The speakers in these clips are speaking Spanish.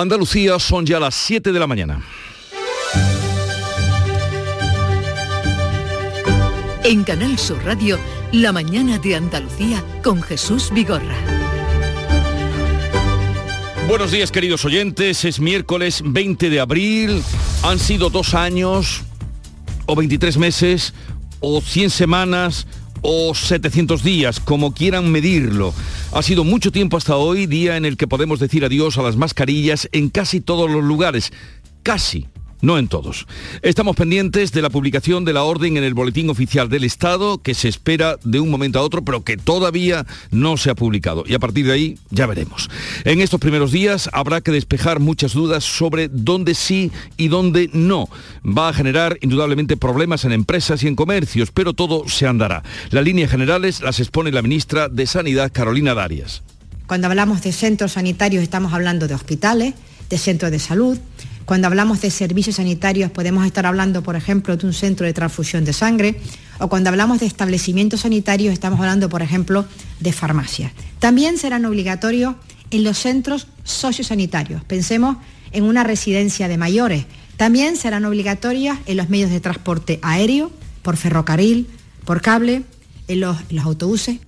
Andalucía son ya las 7 de la mañana. En Canal Sur Radio, La mañana de Andalucía con Jesús Vigorra. Buenos días queridos oyentes, es miércoles 20 de abril, han sido dos años o 23 meses o 100 semanas o 700 días, como quieran medirlo. Ha sido mucho tiempo hasta hoy, día en el que podemos decir adiós a las mascarillas en casi todos los lugares. Casi no en todos. Estamos pendientes de la publicación de la orden en el Boletín Oficial del Estado, que se espera de un momento a otro, pero que todavía no se ha publicado. Y a partir de ahí ya veremos. En estos primeros días habrá que despejar muchas dudas sobre dónde sí y dónde no. Va a generar indudablemente problemas en empresas y en comercios, pero todo se andará. Las líneas generales las expone la ministra de Sanidad, Carolina Darias. Cuando hablamos de centros sanitarios estamos hablando de hospitales, de centros de salud, cuando hablamos de servicios sanitarios podemos estar hablando, por ejemplo, de un centro de transfusión de sangre o cuando hablamos de establecimientos sanitarios estamos hablando, por ejemplo, de farmacias. También serán obligatorios en los centros sociosanitarios. Pensemos en una residencia de mayores. También serán obligatorias en los medios de transporte aéreo, por ferrocarril, por cable, en los, en los autobuses.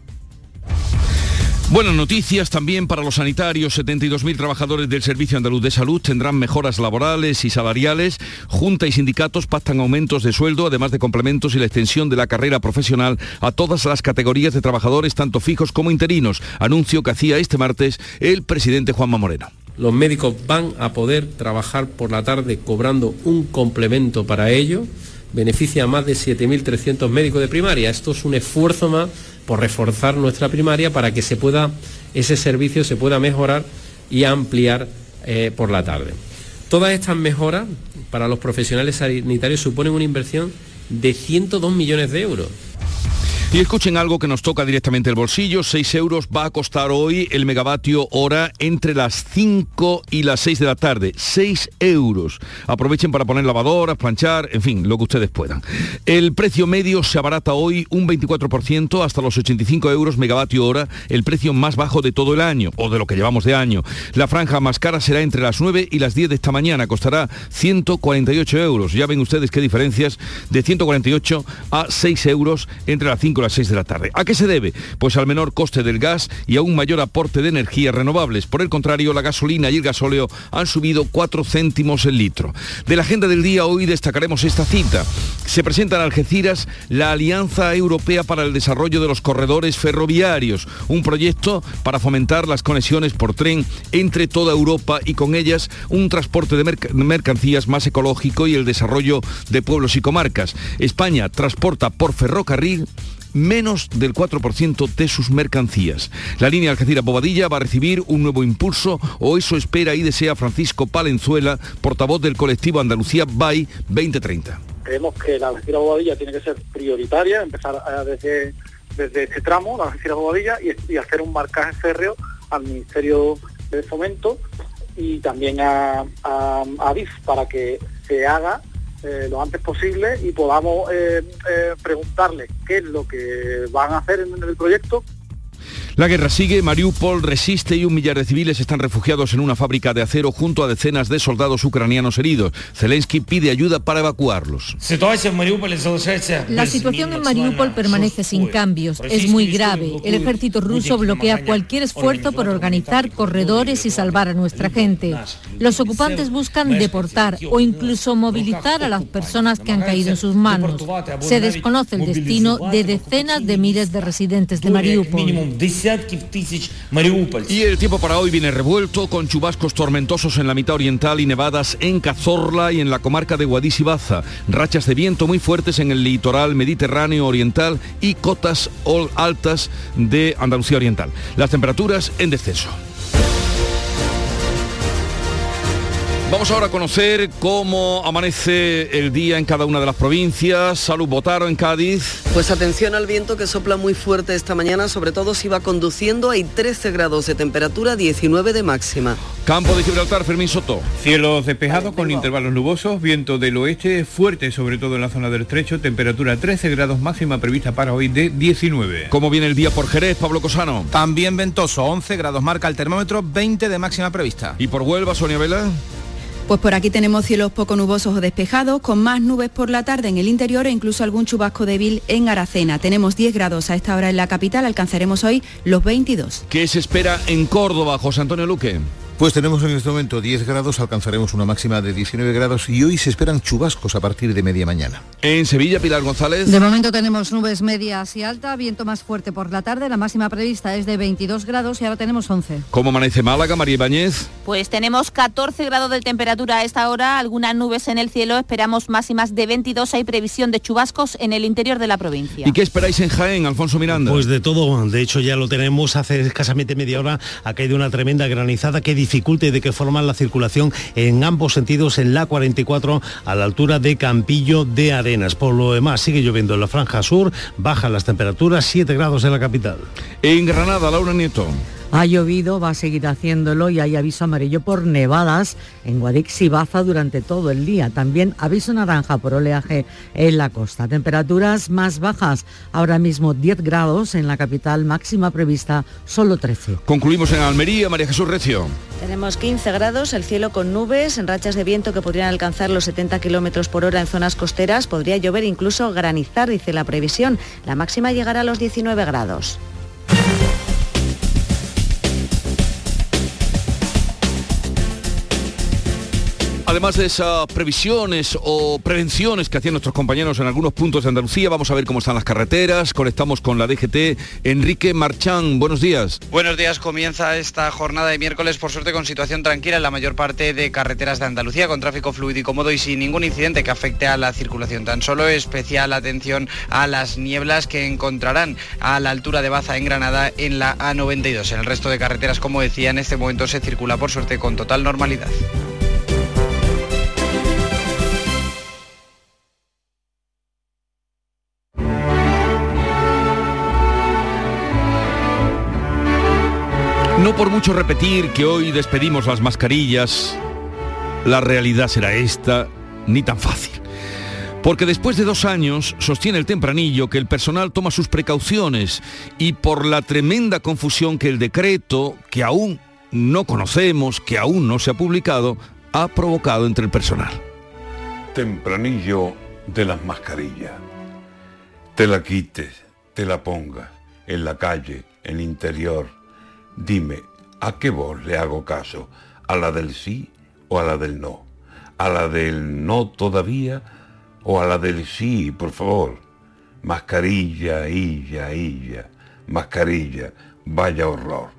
Buenas noticias también para los sanitarios. 72.000 trabajadores del Servicio Andaluz de Salud tendrán mejoras laborales y salariales. Junta y sindicatos pactan aumentos de sueldo, además de complementos y la extensión de la carrera profesional a todas las categorías de trabajadores, tanto fijos como interinos. Anuncio que hacía este martes el presidente Juanma Moreno. Los médicos van a poder trabajar por la tarde cobrando un complemento para ello. Beneficia a más de 7.300 médicos de primaria. Esto es un esfuerzo más por reforzar nuestra primaria para que ese servicio se pueda mejorar y ampliar eh, por la tarde. Todas estas mejoras para los profesionales sanitarios suponen una inversión de 102 millones de euros. Y escuchen algo que nos toca directamente el bolsillo. 6 euros va a costar hoy el megavatio hora entre las 5 y las 6 de la tarde. 6 euros. Aprovechen para poner lavadoras, planchar, en fin, lo que ustedes puedan. El precio medio se abarata hoy un 24% hasta los 85 euros megavatio hora, el precio más bajo de todo el año, o de lo que llevamos de año. La franja más cara será entre las 9 y las 10 de esta mañana. Costará 148 euros. Ya ven ustedes qué diferencias de 148 a 6 euros entre las 5 las 6 de la tarde. ¿A qué se debe? Pues al menor coste del gas y a un mayor aporte de energías renovables. Por el contrario, la gasolina y el gasóleo han subido 4 céntimos el litro. De la agenda del día hoy destacaremos esta cita. Se presenta en Algeciras la Alianza Europea para el Desarrollo de los Corredores Ferroviarios, un proyecto para fomentar las conexiones por tren entre toda Europa y con ellas un transporte de mercancías más ecológico y el desarrollo de pueblos y comarcas. España transporta por ferrocarril menos del 4% de sus mercancías. La línea Algeciras-Bobadilla va a recibir un nuevo impulso o eso espera y desea Francisco Palenzuela, portavoz del colectivo Andalucía BAI 2030. Creemos que la Algeciras-Bobadilla tiene que ser prioritaria, empezar desde, desde este tramo, la Algeciras-Bobadilla, y, hacer un marcaje férreo al Ministerio de Fomento y también a, a, a para que se haga eh, lo antes posible y podamos eh, eh, preguntarle qué es lo que van a hacer en el proyecto, la guerra sigue, Mariupol resiste y un millar de civiles están refugiados en una fábrica de acero junto a decenas de soldados ucranianos heridos. Zelensky pide ayuda para evacuarlos. La situación en Mariupol permanece sin cambios. Es muy grave. El ejército ruso bloquea cualquier esfuerzo por organizar corredores y salvar a nuestra gente. Los ocupantes buscan deportar o incluso movilizar a las personas que han caído en sus manos. Se desconoce el destino de decenas de miles de residentes de Mariupol. Y el tiempo para hoy viene revuelto con chubascos tormentosos en la mitad oriental y nevadas en Cazorla y en la comarca de Guadix y Baza. Rachas de viento muy fuertes en el litoral mediterráneo oriental y cotas altas de Andalucía oriental. Las temperaturas en descenso. Vamos ahora a conocer cómo amanece el día en cada una de las provincias. Salud Botaro en Cádiz. Pues atención al viento que sopla muy fuerte esta mañana, sobre todo si va conduciendo. Hay 13 grados de temperatura, 19 de máxima. Campo de Gibraltar, Fermín Soto. Cielos despejados con intervalos nubosos, viento del oeste fuerte, sobre todo en la zona del estrecho, temperatura 13 grados máxima prevista para hoy de 19. ¿Cómo viene el día por Jerez, Pablo Cosano? También ventoso, 11 grados marca el termómetro, 20 de máxima prevista. ¿Y por Huelva, Sonia Vela? Pues por aquí tenemos cielos poco nubosos o despejados, con más nubes por la tarde en el interior e incluso algún chubasco débil en Aracena. Tenemos 10 grados a esta hora en la capital, alcanzaremos hoy los 22. ¿Qué se espera en Córdoba, José Antonio Luque? Pues tenemos en este momento 10 grados, alcanzaremos una máxima de 19 grados y hoy se esperan chubascos a partir de media mañana. En Sevilla, Pilar González. De momento tenemos nubes medias y alta, viento más fuerte por la tarde, la máxima prevista es de 22 grados y ahora tenemos 11. ¿Cómo amanece Málaga, María Ibáñez? Pues tenemos 14 grados de temperatura a esta hora, algunas nubes en el cielo, esperamos máximas de 22, hay previsión de chubascos en el interior de la provincia. ¿Y qué esperáis en Jaén, Alfonso Miranda? Pues de todo, de hecho ya lo tenemos, hace escasamente media hora ha caído una tremenda granizada que dificulte de que forman la circulación en ambos sentidos en la 44 a la altura de Campillo de Arenas. Por lo demás, sigue lloviendo en la franja sur, bajan las temperaturas, 7 grados en la capital. En Granada, Laura Nieto. Ha llovido, va a seguir haciéndolo y hay aviso amarillo por nevadas en Guadix y Baza durante todo el día. También aviso naranja por oleaje en la costa. Temperaturas más bajas, ahora mismo 10 grados en la capital, máxima prevista solo 13. Concluimos en Almería, María Jesús Recio. Tenemos 15 grados, el cielo con nubes, en rachas de viento que podrían alcanzar los 70 kilómetros por hora en zonas costeras. Podría llover, incluso granizar, dice la previsión. La máxima llegará a los 19 grados. Además de esas previsiones o prevenciones que hacían nuestros compañeros en algunos puntos de Andalucía, vamos a ver cómo están las carreteras. Conectamos con la DGT. Enrique Marchán, buenos días. Buenos días. Comienza esta jornada de miércoles, por suerte, con situación tranquila en la mayor parte de carreteras de Andalucía, con tráfico fluido y cómodo y sin ningún incidente que afecte a la circulación. Tan solo especial atención a las nieblas que encontrarán a la altura de Baza en Granada en la A92. En el resto de carreteras, como decía, en este momento se circula por suerte con total normalidad. No por mucho repetir que hoy despedimos las mascarillas, la realidad será esta, ni tan fácil. Porque después de dos años sostiene el tempranillo que el personal toma sus precauciones y por la tremenda confusión que el decreto, que aún no conocemos, que aún no se ha publicado, ha provocado entre el personal. Tempranillo de las mascarillas. Te la quites, te la pongas, en la calle, en el interior Dime, ¿a qué voz le hago caso? ¿A la del sí o a la del no? ¿A la del no todavía o a la del sí, por favor? Mascarilla, illa, illa, mascarilla, vaya horror.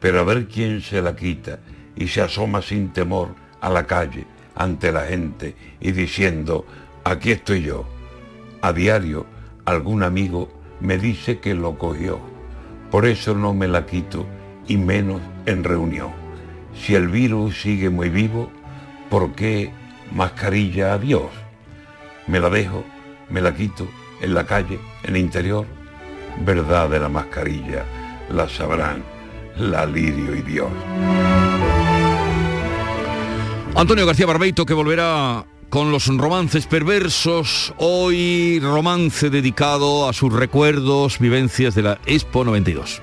Pero a ver quién se la quita y se asoma sin temor a la calle ante la gente y diciendo, aquí estoy yo. A diario algún amigo me dice que lo cogió. Por eso no me la quito y menos en reunión. Si el virus sigue muy vivo, ¿por qué mascarilla a Dios? Me la dejo, me la quito en la calle, en el interior. Verdad de la mascarilla, la sabrán la Lirio y Dios. Antonio García Barbeito que volverá con los romances perversos, hoy romance dedicado a sus recuerdos, vivencias de la Expo 92.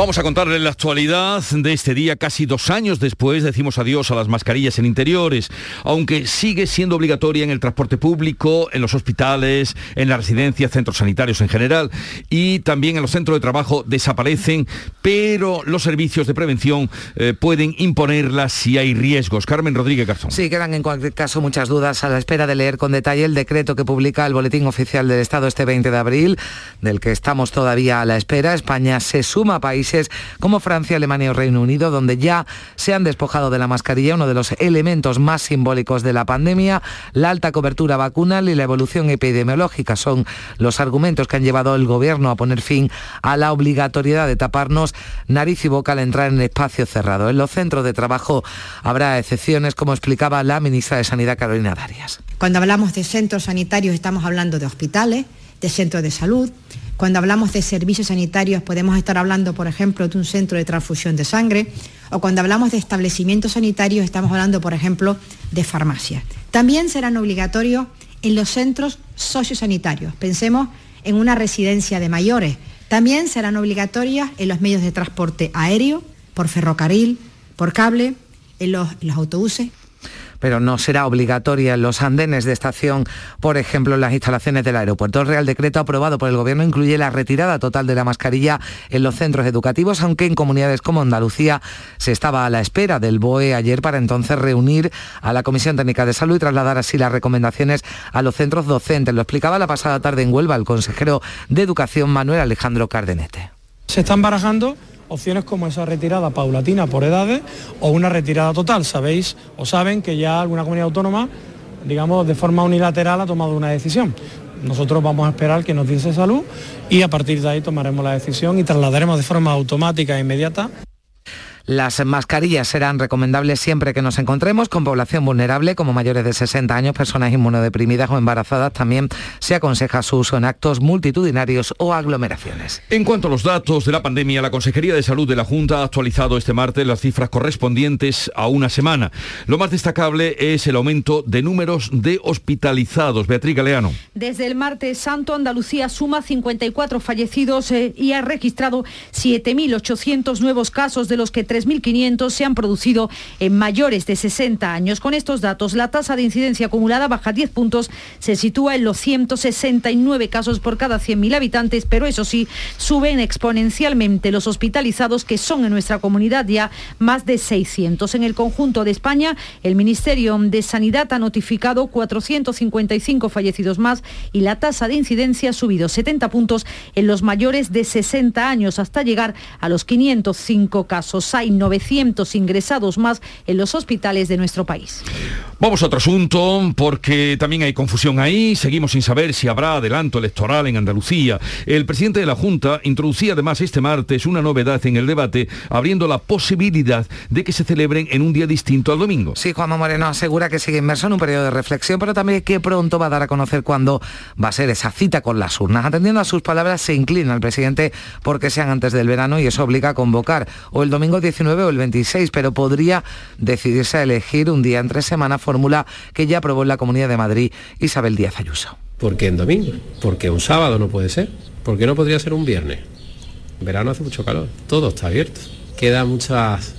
Vamos a contarle la actualidad de este día, casi dos años después decimos adiós a las mascarillas en interiores, aunque sigue siendo obligatoria en el transporte público, en los hospitales, en las residencias, centros sanitarios en general y también en los centros de trabajo desaparecen, pero los servicios de prevención eh, pueden imponerlas si hay riesgos. Carmen Rodríguez Garzón. Sí, quedan en cualquier caso muchas dudas a la espera de leer con detalle el decreto que publica el Boletín Oficial del Estado este 20 de abril, del que estamos todavía a la espera. España se suma a países como Francia, Alemania o Reino Unido, donde ya se han despojado de la mascarilla, uno de los elementos más simbólicos de la pandemia. La alta cobertura vacunal y la evolución epidemiológica son los argumentos que han llevado el Gobierno a poner fin a la obligatoriedad de taparnos nariz y boca al entrar en espacio cerrado. En los centros de trabajo habrá excepciones, como explicaba la ministra de Sanidad, Carolina Darias. Cuando hablamos de centros sanitarios estamos hablando de hospitales, de centros de salud, cuando hablamos de servicios sanitarios podemos estar hablando, por ejemplo, de un centro de transfusión de sangre o cuando hablamos de establecimientos sanitarios estamos hablando, por ejemplo, de farmacias. También serán obligatorios en los centros sociosanitarios. Pensemos en una residencia de mayores. También serán obligatorias en los medios de transporte aéreo, por ferrocarril, por cable, en los, los autobuses pero no será obligatoria en los andenes de estación, por ejemplo, en las instalaciones del aeropuerto. El Real Decreto aprobado por el Gobierno incluye la retirada total de la mascarilla en los centros educativos, aunque en comunidades como Andalucía se estaba a la espera del BOE ayer para entonces reunir a la Comisión Técnica de Salud y trasladar así las recomendaciones a los centros docentes. Lo explicaba la pasada tarde en Huelva el consejero de Educación Manuel Alejandro Cardenete. Se están barajando opciones como esa retirada paulatina por edades o una retirada total. Sabéis o saben que ya alguna comunidad autónoma, digamos, de forma unilateral ha tomado una decisión. Nosotros vamos a esperar que nos diese salud y a partir de ahí tomaremos la decisión y trasladaremos de forma automática e inmediata las mascarillas serán recomendables siempre que nos encontremos con población vulnerable, como mayores de 60 años, personas inmunodeprimidas o embarazadas. También se aconseja su uso en actos multitudinarios o aglomeraciones. En cuanto a los datos de la pandemia, la Consejería de Salud de la Junta ha actualizado este martes las cifras correspondientes a una semana. Lo más destacable es el aumento de números de hospitalizados. Beatriz Galeano. Desde el martes santo, Andalucía suma 54 fallecidos eh, y ha registrado 7.800 nuevos casos, de los que 3 3.500 se han producido en mayores de 60 años. Con estos datos, la tasa de incidencia acumulada baja 10 puntos, se sitúa en los 169 casos por cada 100.000 habitantes, pero eso sí, suben exponencialmente los hospitalizados, que son en nuestra comunidad ya más de 600. En el conjunto de España, el Ministerio de Sanidad ha notificado 455 fallecidos más y la tasa de incidencia ha subido 70 puntos en los mayores de 60 años hasta llegar a los 505 casos. Hay 900 ingresados más en los hospitales de nuestro país. Vamos a otro asunto, porque también hay confusión ahí. Seguimos sin saber si habrá adelanto electoral en Andalucía. El presidente de la Junta introducía además este martes una novedad en el debate, abriendo la posibilidad de que se celebren en un día distinto al domingo. Sí, Juanma Moreno asegura que sigue inmerso en un periodo de reflexión, pero también que pronto va a dar a conocer cuándo va a ser esa cita con las urnas. Atendiendo a sus palabras, se inclina el presidente porque sean antes del verano y eso obliga a convocar o el domingo 19 o el 26, pero podría decidirse a elegir un día entre semana fórmula que ya aprobó en la Comunidad de Madrid Isabel Díaz Ayuso. ¿Por qué en domingo? Porque un sábado no puede ser. ¿Por qué no podría ser un viernes? Verano hace mucho calor, todo está abierto. Queda muchas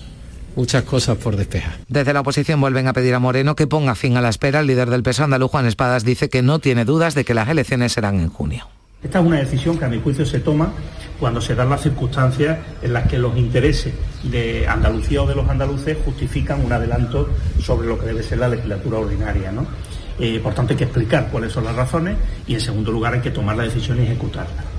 muchas cosas por despejar. Desde la oposición vuelven a pedir a Moreno que ponga fin a la espera. El líder del peso andaluz, Juan Espadas, dice que no tiene dudas de que las elecciones serán en junio. Esta es una decisión que a mi juicio se toma cuando se dan las circunstancias en las que los intereses de Andalucía o de los andaluces justifican un adelanto sobre lo que debe ser la legislatura ordinaria. ¿no? Eh, por tanto, hay que explicar cuáles son las razones y, en segundo lugar, hay que tomar la decisión y ejecutarla.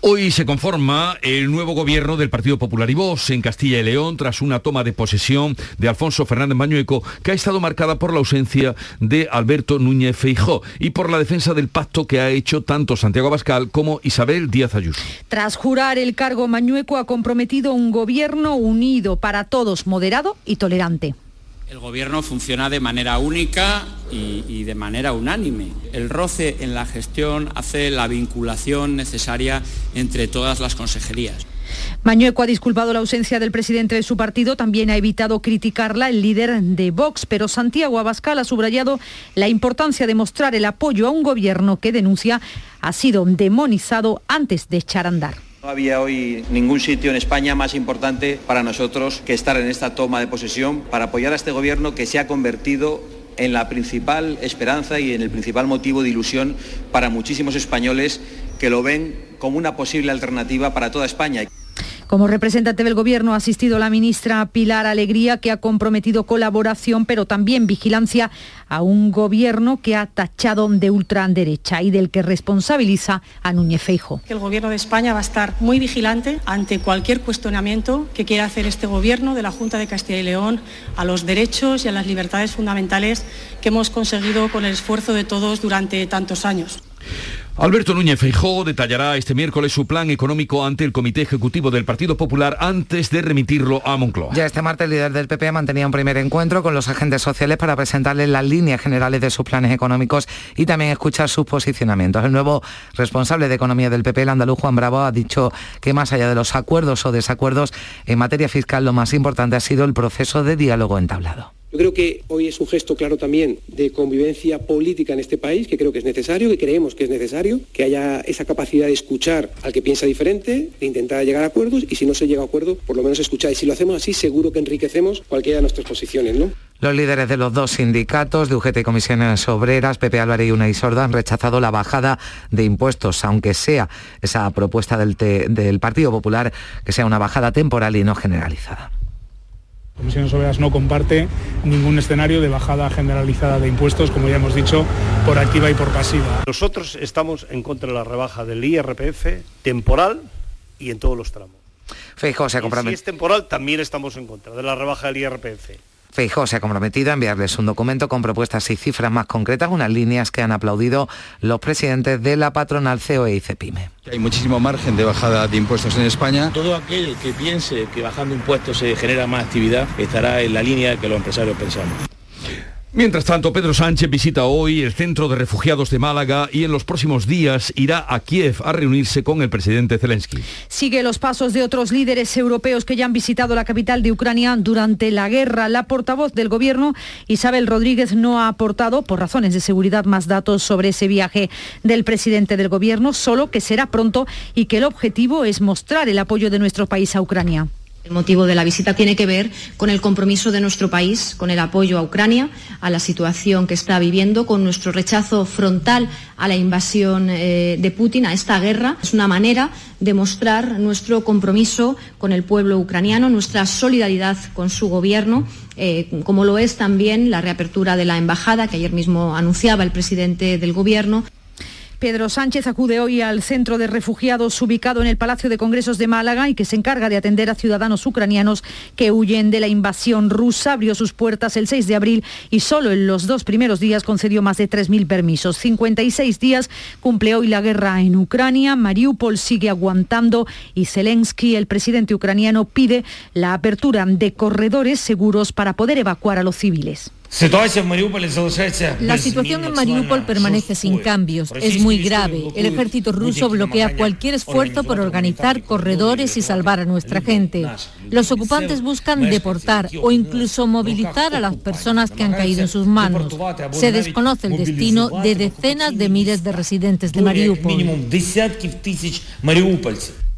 Hoy se conforma el nuevo gobierno del Partido Popular y Vox en Castilla y León tras una toma de posesión de Alfonso Fernández Mañueco que ha estado marcada por la ausencia de Alberto Núñez Feijó y por la defensa del pacto que ha hecho tanto Santiago Abascal como Isabel Díaz Ayuso. Tras jurar el cargo Mañueco ha comprometido un gobierno unido para todos, moderado y tolerante. El gobierno funciona de manera única y, de manera unánime. El roce en la gestión hace la vinculación necesaria entre todas las consejerías. Mañueco ha disculpado la ausencia del presidente de su partido, también ha evitado criticarla el líder de Vox, pero Santiago Abascal ha subrayado la importancia de mostrar el apoyo a un gobierno que denuncia ha sido demonizado antes de echar andar. No había hoy ningún sitio en España más importante para nosotros que estar en esta toma de posesión para apoyar a este gobierno que se ha convertido en la principal esperanza y en el principal motivo de ilusión para muchísimos españoles que lo ven como una posible alternativa para toda España. Como representante del Gobierno ha asistido la ministra Pilar Alegría, que ha comprometido colaboración, pero también vigilancia a un Gobierno que ha tachado de ultraderecha y del que responsabiliza a Núñez Feijo. El Gobierno de España va a estar muy vigilante ante cualquier cuestionamiento que quiera hacer este Gobierno de la Junta de Castilla y León a los derechos y a las libertades fundamentales que hemos conseguido con el esfuerzo de todos durante tantos años. Alberto Núñez Feijóo detallará este miércoles su plan económico ante el Comité Ejecutivo del Partido Popular antes de remitirlo a Moncloa. Ya este martes el líder del PP mantenía un primer encuentro con los agentes sociales para presentarles las líneas generales de sus planes económicos y también escuchar sus posicionamientos. El nuevo responsable de economía del PP, el andaluz Juan Bravo, ha dicho que más allá de los acuerdos o desacuerdos en materia fiscal, lo más importante ha sido el proceso de diálogo entablado. Yo creo que hoy es un gesto claro también de convivencia política en este país, que creo que es necesario, que creemos que es necesario, que haya esa capacidad de escuchar al que piensa diferente, de intentar llegar a acuerdos y si no se llega a acuerdo, por lo menos escuchar. Y si lo hacemos así, seguro que enriquecemos cualquiera de nuestras posiciones. Los líderes de los dos sindicatos, de UGT y Comisiones Obreras, Pepe Álvarez y Unai Sorda, han rechazado la bajada de impuestos, aunque sea esa propuesta del Partido Popular, que sea una bajada temporal y no generalizada. Comisiones Obreras no comparte ningún escenario de bajada generalizada de impuestos, como ya hemos dicho, por activa y por pasiva. Nosotros estamos en contra de la rebaja del IRPF temporal y en todos los tramos. Feijóo se Si es temporal, también estamos en contra de la rebaja del IRPF. Feijó se ha comprometido a enviarles un documento con propuestas y cifras más concretas, unas líneas que han aplaudido los presidentes de la patronal COE y CEPIME. Hay muchísimo margen de bajada de impuestos en España. Todo aquel que piense que bajando impuestos se genera más actividad estará en la línea que los empresarios pensamos. Mientras tanto, Pedro Sánchez visita hoy el centro de refugiados de Málaga y en los próximos días irá a Kiev a reunirse con el presidente Zelensky. Sigue los pasos de otros líderes europeos que ya han visitado la capital de Ucrania durante la guerra. La portavoz del gobierno, Isabel Rodríguez, no ha aportado, por razones de seguridad, más datos sobre ese viaje del presidente del gobierno, solo que será pronto y que el objetivo es mostrar el apoyo de nuestro país a Ucrania. El motivo de la visita tiene que ver con el compromiso de nuestro país, con el apoyo a Ucrania, a la situación que está viviendo, con nuestro rechazo frontal a la invasión eh, de Putin, a esta guerra. Es una manera de mostrar nuestro compromiso con el pueblo ucraniano, nuestra solidaridad con su gobierno, eh, como lo es también la reapertura de la embajada que ayer mismo anunciaba el presidente del gobierno. Pedro Sánchez acude hoy al centro de refugiados ubicado en el Palacio de Congresos de Málaga y que se encarga de atender a ciudadanos ucranianos que huyen de la invasión rusa. Abrió sus puertas el 6 de abril y solo en los dos primeros días concedió más de 3.000 permisos. 56 días cumple hoy la guerra en Ucrania. Mariupol sigue aguantando y Zelensky, el presidente ucraniano, pide la apertura de corredores seguros para poder evacuar a los civiles. La situación en Mariupol permanece sin cambios. Es muy grave. El ejército ruso bloquea cualquier esfuerzo por organizar corredores y salvar a nuestra gente. Los ocupantes buscan deportar o incluso movilizar a las personas que han caído en sus manos. Se desconoce el destino de decenas de miles de residentes de Mariupol.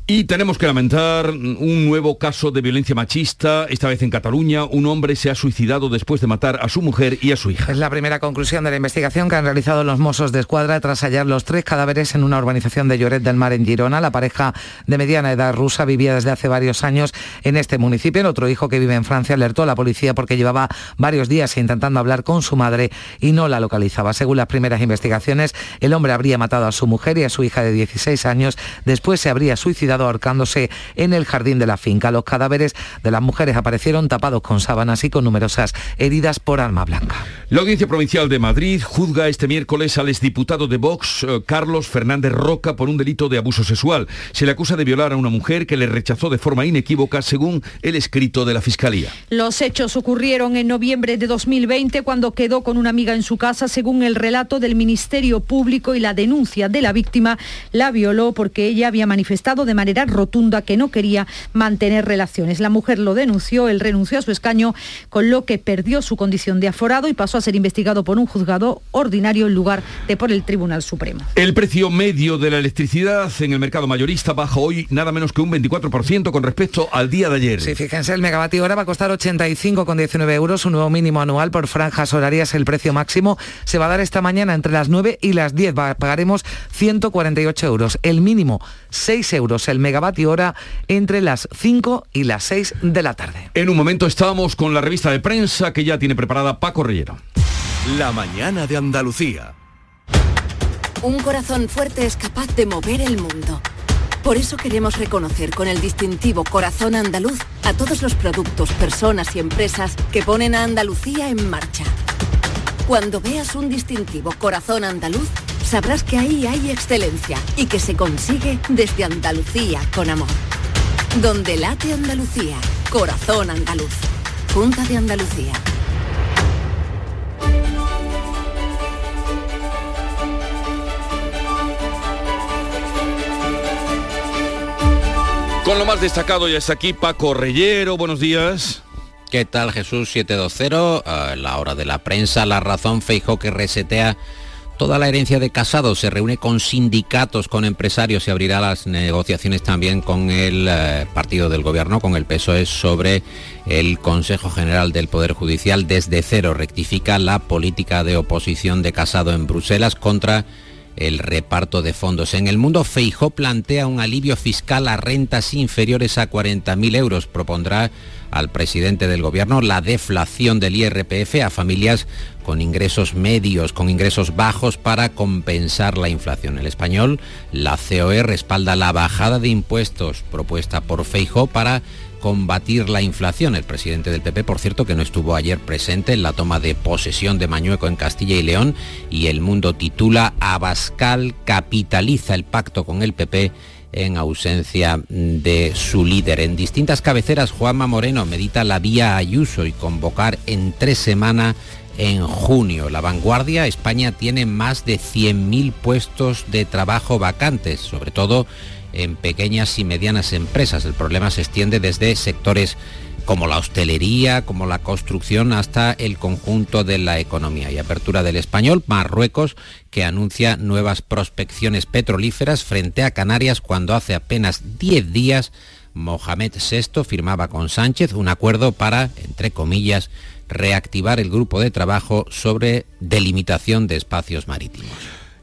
Y tenemos que lamentar un nuevo caso de violencia machista, esta vez en Cataluña. Un hombre se ha suicidado después de matar a su mujer y a su hija. Es la primera conclusión de la investigación que han realizado los Mossos de Escuadra tras hallar los tres cadáveres en una urbanización de Lloret del Mar en Girona. La pareja de mediana edad rusa vivía desde hace varios años en este municipio. El otro hijo que vive en Francia alertó a la policía porque llevaba varios días intentando hablar con su madre y no la localizaba. Según las primeras investigaciones, el hombre habría matado a su mujer y a su hija de 16 años. Después se habría suicidado ahorcándose en el jardín de la finca. Los cadáveres de las mujeres aparecieron tapados con sábanas y con numerosas heridas por arma blanca. La Audiencia Provincial de Madrid juzga este miércoles al exdiputado de Vox, eh, Carlos Fernández Roca, por un delito de abuso sexual. Se le acusa de violar a una mujer que le rechazó de forma inequívoca según el escrito de la Fiscalía. Los hechos ocurrieron en noviembre de 2020 cuando quedó con una amiga en su casa según el relato del Ministerio Público y la denuncia de la víctima la violó porque ella había manifestado de manera manera rotunda que no quería mantener relaciones. La mujer lo denunció, él renunció a su escaño, con lo que perdió su condición de aforado y pasó a ser investigado por un juzgado ordinario en lugar de por el Tribunal Supremo. El precio medio de la electricidad en el mercado mayorista baja hoy nada menos que un 24% con respecto al día de ayer. Sí, fíjense, el megavatio hora va a costar 85,19 euros, un nuevo mínimo anual por franjas horarias. El precio máximo se va a dar esta mañana entre las 9 y las 10. Pagaremos 148 euros. El mínimo 6 euros el megavatio hora entre las 5 y las 6 de la tarde. En un momento estamos con la revista de prensa que ya tiene preparada Paco Rellero. La mañana de Andalucía. Un corazón fuerte es capaz de mover el mundo. Por eso queremos reconocer con el distintivo Corazón Andaluz a todos los productos, personas y empresas que ponen a Andalucía en marcha. Cuando veas un distintivo Corazón Andaluz, sabrás que ahí hay excelencia y que se consigue desde Andalucía con amor. Donde late Andalucía, corazón andaluz. Junta de Andalucía. Con lo más destacado ya está aquí Paco Reyero, buenos días. ¿Qué tal Jesús 720? A la hora de la prensa, la razón Feijo que resetea Toda la herencia de Casado se reúne con sindicatos, con empresarios y abrirá las negociaciones también con el eh, partido del gobierno, con el PSOE, sobre el Consejo General del Poder Judicial. Desde cero rectifica la política de oposición de Casado en Bruselas contra el reparto de fondos. En el mundo, Feijó plantea un alivio fiscal a rentas inferiores a 40.000 euros. Propondrá al presidente del gobierno la deflación del IRPF a familias con ingresos medios, con ingresos bajos para compensar la inflación. El español, la COE respalda la bajada de impuestos propuesta por Feijo para combatir la inflación. El presidente del PP, por cierto, que no estuvo ayer presente en la toma de posesión de Mañueco en Castilla y León y el mundo titula Abascal capitaliza el pacto con el PP en ausencia de su líder. En distintas cabeceras, Juanma Moreno medita la vía Ayuso y convocar en tres semanas en junio. La vanguardia, España tiene más de 100.000 puestos de trabajo vacantes, sobre todo en pequeñas y medianas empresas. El problema se extiende desde sectores como la hostelería, como la construcción, hasta el conjunto de la economía. Y apertura del español, Marruecos, que anuncia nuevas prospecciones petrolíferas frente a Canarias cuando hace apenas 10 días Mohamed VI firmaba con Sánchez un acuerdo para, entre comillas, reactivar el grupo de trabajo sobre delimitación de espacios marítimos.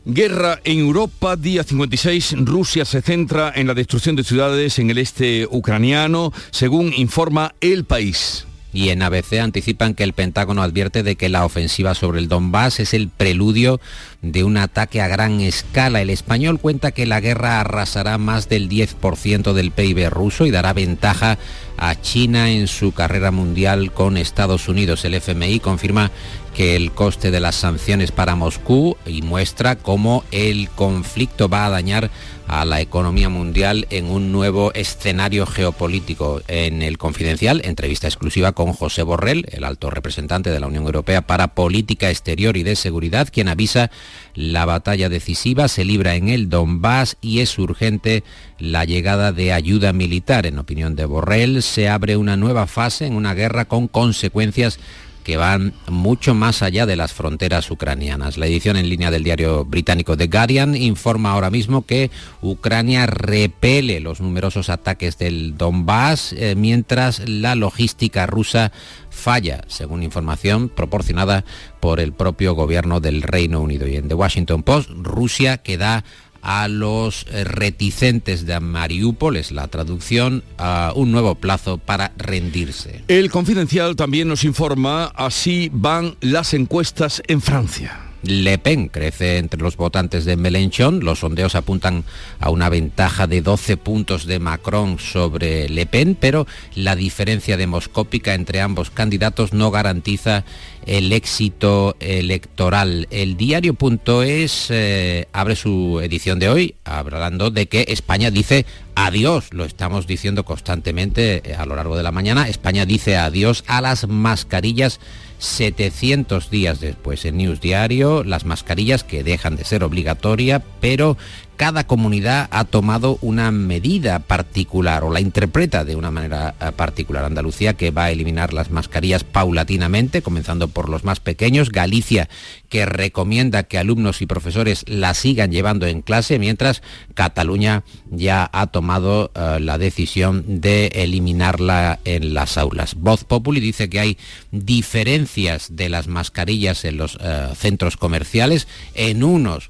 Guerra en Europa, día 56. Rusia se centra en la destrucción de ciudades en el este ucraniano, según informa El País y en ABC anticipan que el Pentágono advierte de que la ofensiva sobre el Donbass es el preludio de un ataque a gran escala. El español cuenta que la guerra arrasará más del 10% del PIB ruso y dará ventaja a China en su carrera mundial con Estados Unidos. El FMI confirma que el coste de las sanciones para Moscú y muestra cómo el conflicto va a dañar a la economía mundial en un nuevo escenario geopolítico. En el Confidencial, entrevista exclusiva con José Borrell, el alto representante de la Unión Europea para Política Exterior y de Seguridad, quien avisa la batalla decisiva se libra en el Donbass y es urgente la llegada de ayuda militar. En opinión de Borrell, se abre una nueva fase en una guerra con consecuencias que van mucho más allá de las fronteras ucranianas. La edición en línea del diario británico The Guardian informa ahora mismo que Ucrania repele los numerosos ataques del Donbass eh, mientras la logística rusa falla, según información proporcionada por el propio gobierno del Reino Unido. Y en The Washington Post, Rusia que da a los eh, reticentes de Mariupol, es la traducción, a un nuevo plazo para rendirse. El confidencial también nos informa, así van las encuestas en Francia. Le Pen crece entre los votantes de Mélenchon. Los sondeos apuntan a una ventaja de 12 puntos de Macron sobre Le Pen, pero la diferencia demoscópica entre ambos candidatos no garantiza el éxito electoral. El diario.es eh, abre su edición de hoy hablando de que España dice adiós, lo estamos diciendo constantemente eh, a lo largo de la mañana, España dice adiós a las mascarillas 700 días después. En News Diario, las mascarillas que dejan de ser obligatoria, pero cada comunidad ha tomado una medida particular o la interpreta de una manera eh, particular. Andalucía que va a eliminar las mascarillas paulatinamente, comenzando por los más pequeños. Galicia que recomienda que alumnos y profesores la sigan llevando en clase, mientras Cataluña ya ha tomado eh, la decisión de eliminarla en las aulas. Voz Populi dice que hay diferencias de las mascarillas en los eh, centros comerciales. En unos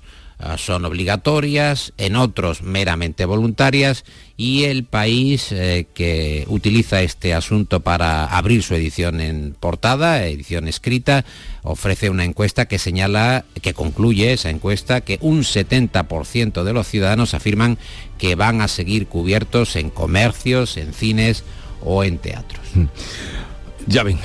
son obligatorias, en otros meramente voluntarias y el país eh, que utiliza este asunto para abrir su edición en portada, edición escrita, ofrece una encuesta que señala, que concluye esa encuesta, que un 70% de los ciudadanos afirman que van a seguir cubiertos en comercios, en cines o en teatros. Mm. Ya ven,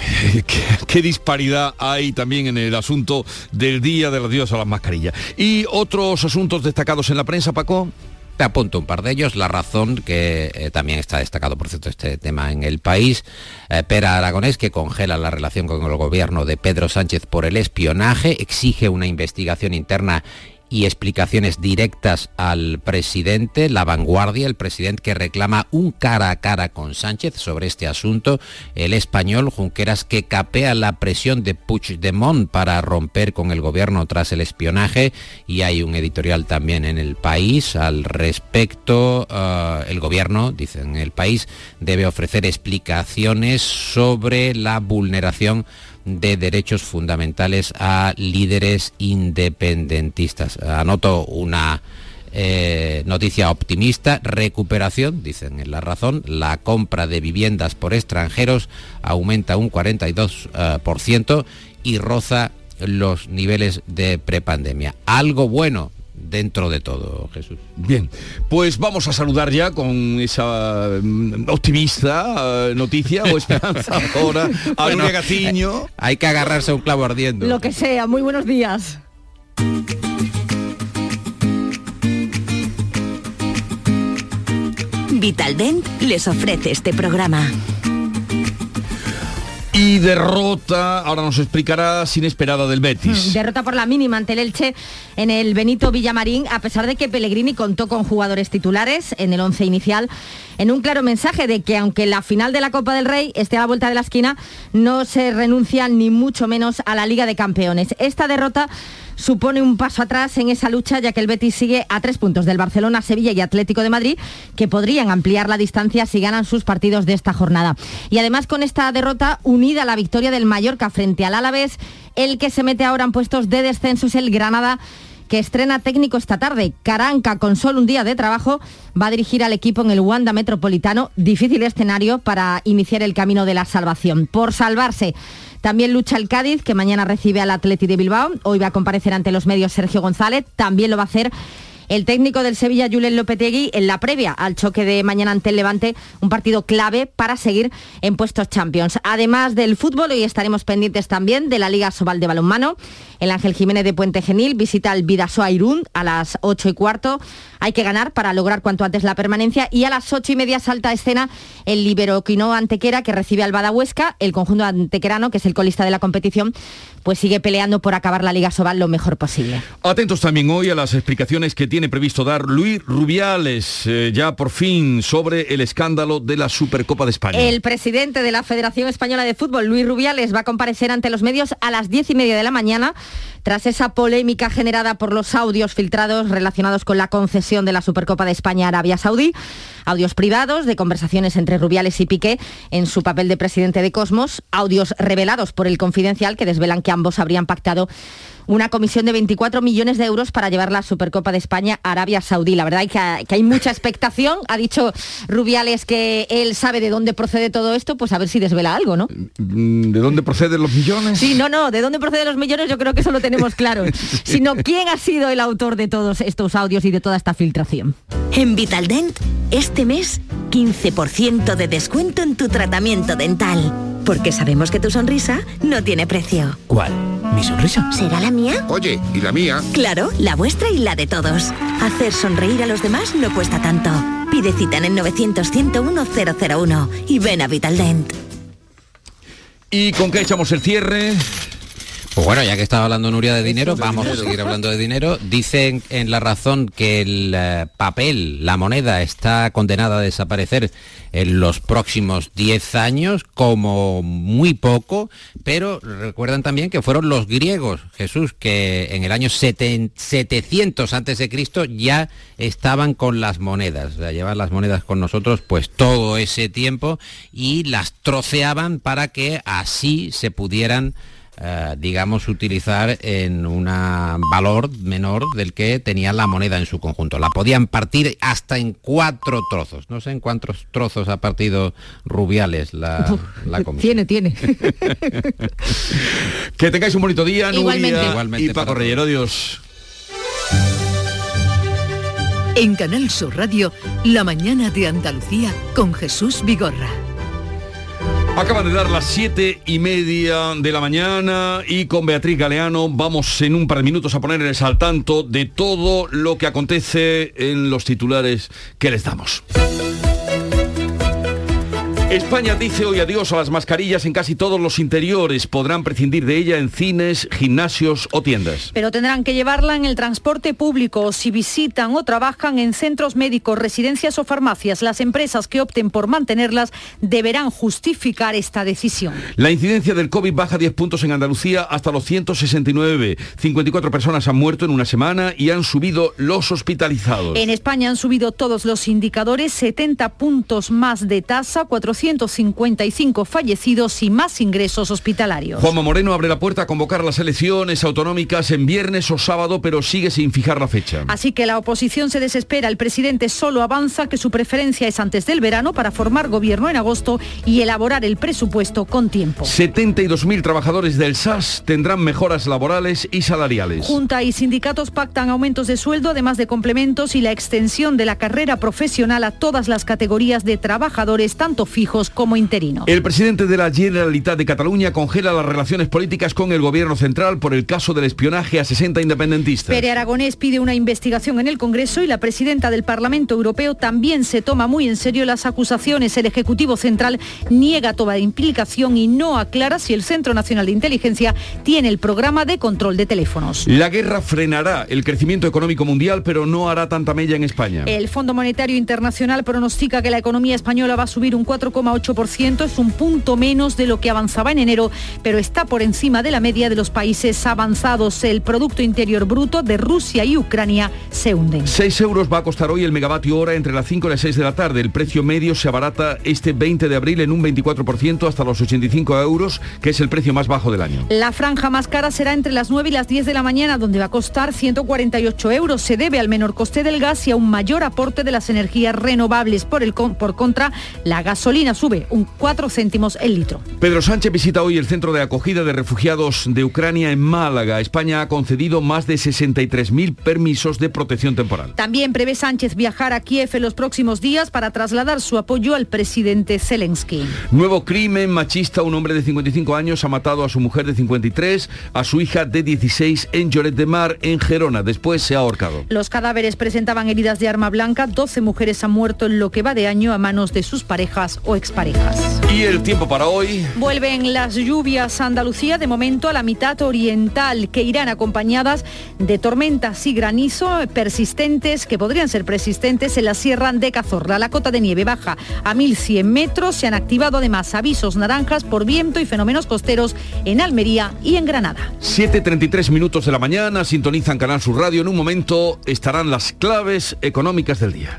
qué, disparidad hay también en el asunto del Día de los Dios a las mascarillas. ¿Y otros asuntos destacados en la prensa, Paco? Te apunto un par de ellos. La razón, que eh, también está destacado, por cierto, este tema en el país. Eh, Pera Aragonés, que congela la relación con el gobierno de Pedro Sánchez por el espionaje, exige una investigación interna y explicaciones directas al presidente, la vanguardia, el presidente que reclama un cara a cara con Sánchez sobre este asunto, el español Junqueras que capea la presión de Puigdemont para romper con el gobierno tras el espionaje y hay un editorial también en el país al respecto, eh, el gobierno, dicen en el país, debe ofrecer explicaciones sobre la vulneración de derechos fundamentales a líderes independentistas. Anoto una eh, noticia optimista, recuperación, dicen en la razón, la compra de viviendas por extranjeros aumenta un 42% eh, y roza los niveles de prepandemia. Algo bueno dentro de todo, Jesús. Bien, pues vamos a saludar ya con esa mm, optimista eh, noticia o esperanza ahora a bueno, Gatiño. Eh, hay que agarrarse a un clavo ardiendo. Lo que sea, muy buenos días. Vitaldent les ofrece este programa. Y derrota, ahora nos explicará, sin esperada del Betis. Derrota por la mínima ante el Elche en el Benito Villamarín, a pesar de que Pellegrini contó con jugadores titulares en el once inicial, en un claro mensaje de que aunque la final de la Copa del Rey esté a la vuelta de la esquina, no se renuncia ni mucho menos a la Liga de Campeones. Esta derrota supone un paso atrás en esa lucha, ya que el Betis sigue a tres puntos del Barcelona, Sevilla y Atlético de Madrid, que podrían ampliar la distancia si ganan sus partidos de esta jornada. Y además con esta derrota unida a la victoria del Mallorca frente al Alavés, el que se mete ahora en puestos de descenso es el Granada que estrena técnico esta tarde. Caranca, con solo un día de trabajo, va a dirigir al equipo en el Wanda Metropolitano. Difícil escenario para iniciar el camino de la salvación. Por salvarse también lucha el Cádiz, que mañana recibe al Atleti de Bilbao. Hoy va a comparecer ante los medios Sergio González. También lo va a hacer el técnico del Sevilla, Julen Lopetegui, en la previa al choque de mañana ante el Levante, un partido clave para seguir en puestos Champions. Además del fútbol, hoy estaremos pendientes también de la Liga Sobal de Balonmano. El Ángel Jiménez de Puente Genil visita el Vidasoa Irún a las 8 y cuarto. Hay que ganar para lograr cuanto antes la permanencia. Y a las 8 y media salta a escena el Libero Quino Antequera que recibe al Badahuesca. El conjunto antequerano, que es el colista de la competición, pues sigue peleando por acabar la Liga Sobal lo mejor posible. Atentos también hoy a las explicaciones que tiene tiene previsto dar Luis Rubiales, eh, ya por fin, sobre el escándalo de la Supercopa de España. El presidente de la Federación Española de Fútbol, Luis Rubiales, va a comparecer ante los medios a las diez y media de la mañana tras esa polémica generada por los audios filtrados relacionados con la concesión de la Supercopa de España Arabia Saudí, audios privados de conversaciones entre Rubiales y Piqué en su papel de presidente de Cosmos, audios revelados por el Confidencial que desvelan que ambos habrían pactado una comisión de 24 millones de euros para llevar la Supercopa de España a Arabia Saudí. La verdad es que, hay mucha expectación. Ha dicho Rubiales que él sabe de dónde procede todo esto, pues a ver si desvela algo, ¿no? Mm, ¿De dónde proceden los millones? Sí, no, no, de dónde proceden los millones yo creo que eso lo tenemos claro. Sino quién ha sido el autor de todos estos audios y de toda esta filtración. En Vitaldent, este mes, 15% de descuento en tu tratamiento dental. Porque sabemos que tu sonrisa no tiene precio. ¿Cuál? ¿Mi sonrisa? ¿Será la mía? Oye, ¿y la mía? Claro, la vuestra y la de todos. Hacer sonreír a los demás no cuesta tanto. Pide cita en el 900-101-001 y ven a Vitaldent. ¿Y con qué echamos el cierre? Pues bueno, ya que estaba hablando Nuria de dinero, vamos a seguir hablando de dinero. Dicen en La Razón que el eh, papel, la moneda, está condenada a desaparecer en los próximos 10 años, como muy poco, pero recuerdan también que fueron los griegos, Jesús, que en el año 700 antes de Cristo ya estaban con las monedas, o llevar las monedas con nosotros pues todo ese tiempo y las troceaban para que así se pudieran eh, digamos, utilizar en un valor menor del que tenía la moneda en su conjunto. La podían partir hasta en cuatro trozos. No sé en cuántos trozos ha partido Rubiales la, la Tiene, tiene. que tengáis un bonito día, Igualmente. Igualmente y Paco Reyero, Dios. En Canal Sur Radio, La mañana de Andalucía con Jesús Vigorra. Acaban de dar las siete y media de la mañana y con Beatriz Galeano vamos en un par de minutos a ponerles al tanto de todo lo que acontece en los titulares que les damos. España dice hoy adiós a las mascarillas en casi todos los interiores. Podrán prescindir de ella en cines, gimnasios o tiendas. Pero tendrán que llevarla en el transporte público o si visitan o trabajan en centros médicos, residencias o farmacias. Las empresas que opten por mantenerlas deberán justificar esta decisión. La incidencia del COVID baja 10 puntos en Andalucía hasta los 169. 54 personas han muerto en una semana y han subido los hospitalizados. En España han subido todos los indicadores, 70 puntos más de tasa, 400 155 fallecidos y más ingresos hospitalarios. Juanma Moreno abre la puerta a convocar las elecciones autonómicas en viernes o sábado, pero sigue sin fijar la fecha. Así que la oposición se desespera. El presidente solo avanza que su preferencia es antes del verano para formar gobierno en agosto y elaborar el presupuesto con tiempo. 72.000 trabajadores del SAS tendrán mejoras laborales y salariales. Junta y sindicatos pactan aumentos de sueldo, además de complementos y la extensión de la carrera profesional a todas las categorías de trabajadores, tanto fijos como interino. El presidente de la Generalitat de Cataluña congela las relaciones políticas con el gobierno central por el caso del espionaje a 60 independentistas. Pere Aragonés pide una investigación en el Congreso y la presidenta del Parlamento Europeo también se toma muy en serio las acusaciones. El Ejecutivo Central niega toda implicación y no aclara si el Centro Nacional de Inteligencia tiene el programa de control de teléfonos. La guerra frenará el crecimiento económico mundial, pero no hará tanta mella en España. El Fondo Monetario Internacional pronostica que la economía española va a subir un 4 8%, es un punto menos de lo que avanzaba en enero, pero está por encima de la media de los países avanzados. El Producto Interior Bruto de Rusia y Ucrania se hunden. 6 euros va a costar hoy el megavatio hora entre las 5 y las 6 de la tarde. El precio medio se abarata este 20 de abril en un 24% hasta los 85 euros, que es el precio más bajo del año. La franja más cara será entre las 9 y las 10 de la mañana, donde va a costar 148 euros. Se debe al menor coste del gas y a un mayor aporte de las energías renovables. Por, el, por contra, la gasolina sube un 4 céntimos el litro. Pedro Sánchez visita hoy el centro de acogida de refugiados de Ucrania en Málaga. España ha concedido más de 63.000 permisos de protección temporal. También prevé Sánchez viajar a Kiev en los próximos días para trasladar su apoyo al presidente Zelensky. Nuevo crimen machista. Un hombre de 55 años ha matado a su mujer de 53, a su hija de 16 en Lloret de Mar, en Gerona. Después se ha ahorcado. Los cadáveres presentaban heridas de arma blanca. 12 mujeres han muerto en lo que va de año a manos de sus parejas o exparejas. ¿Y el tiempo para hoy? Vuelven las lluvias a Andalucía, de momento a la mitad oriental, que irán acompañadas de tormentas y granizo persistentes, que podrían ser persistentes en la Sierra de Cazorla. La cota de nieve baja a 1.100 metros. Se han activado además avisos naranjas por viento y fenómenos costeros en Almería y en Granada. 7.33 minutos de la mañana, sintonizan Canal Sur Radio. En un momento estarán las claves económicas del día.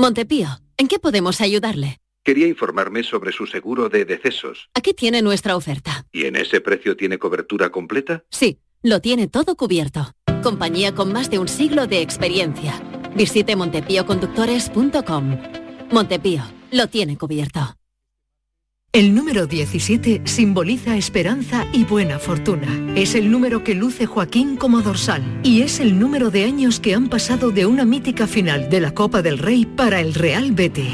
Montepío, ¿en qué podemos ayudarle? Quería informarme sobre su seguro de decesos. Aquí tiene nuestra oferta. ¿Y en ese precio tiene cobertura completa? Sí, lo tiene todo cubierto. Compañía con más de un siglo de experiencia. Visite montepíoconductores.com. Montepío, lo tiene cubierto. El número 17 simboliza esperanza y buena fortuna. Es el número que luce Joaquín como dorsal y es el número de años que han pasado de una mítica final de la Copa del Rey para el Real Betis.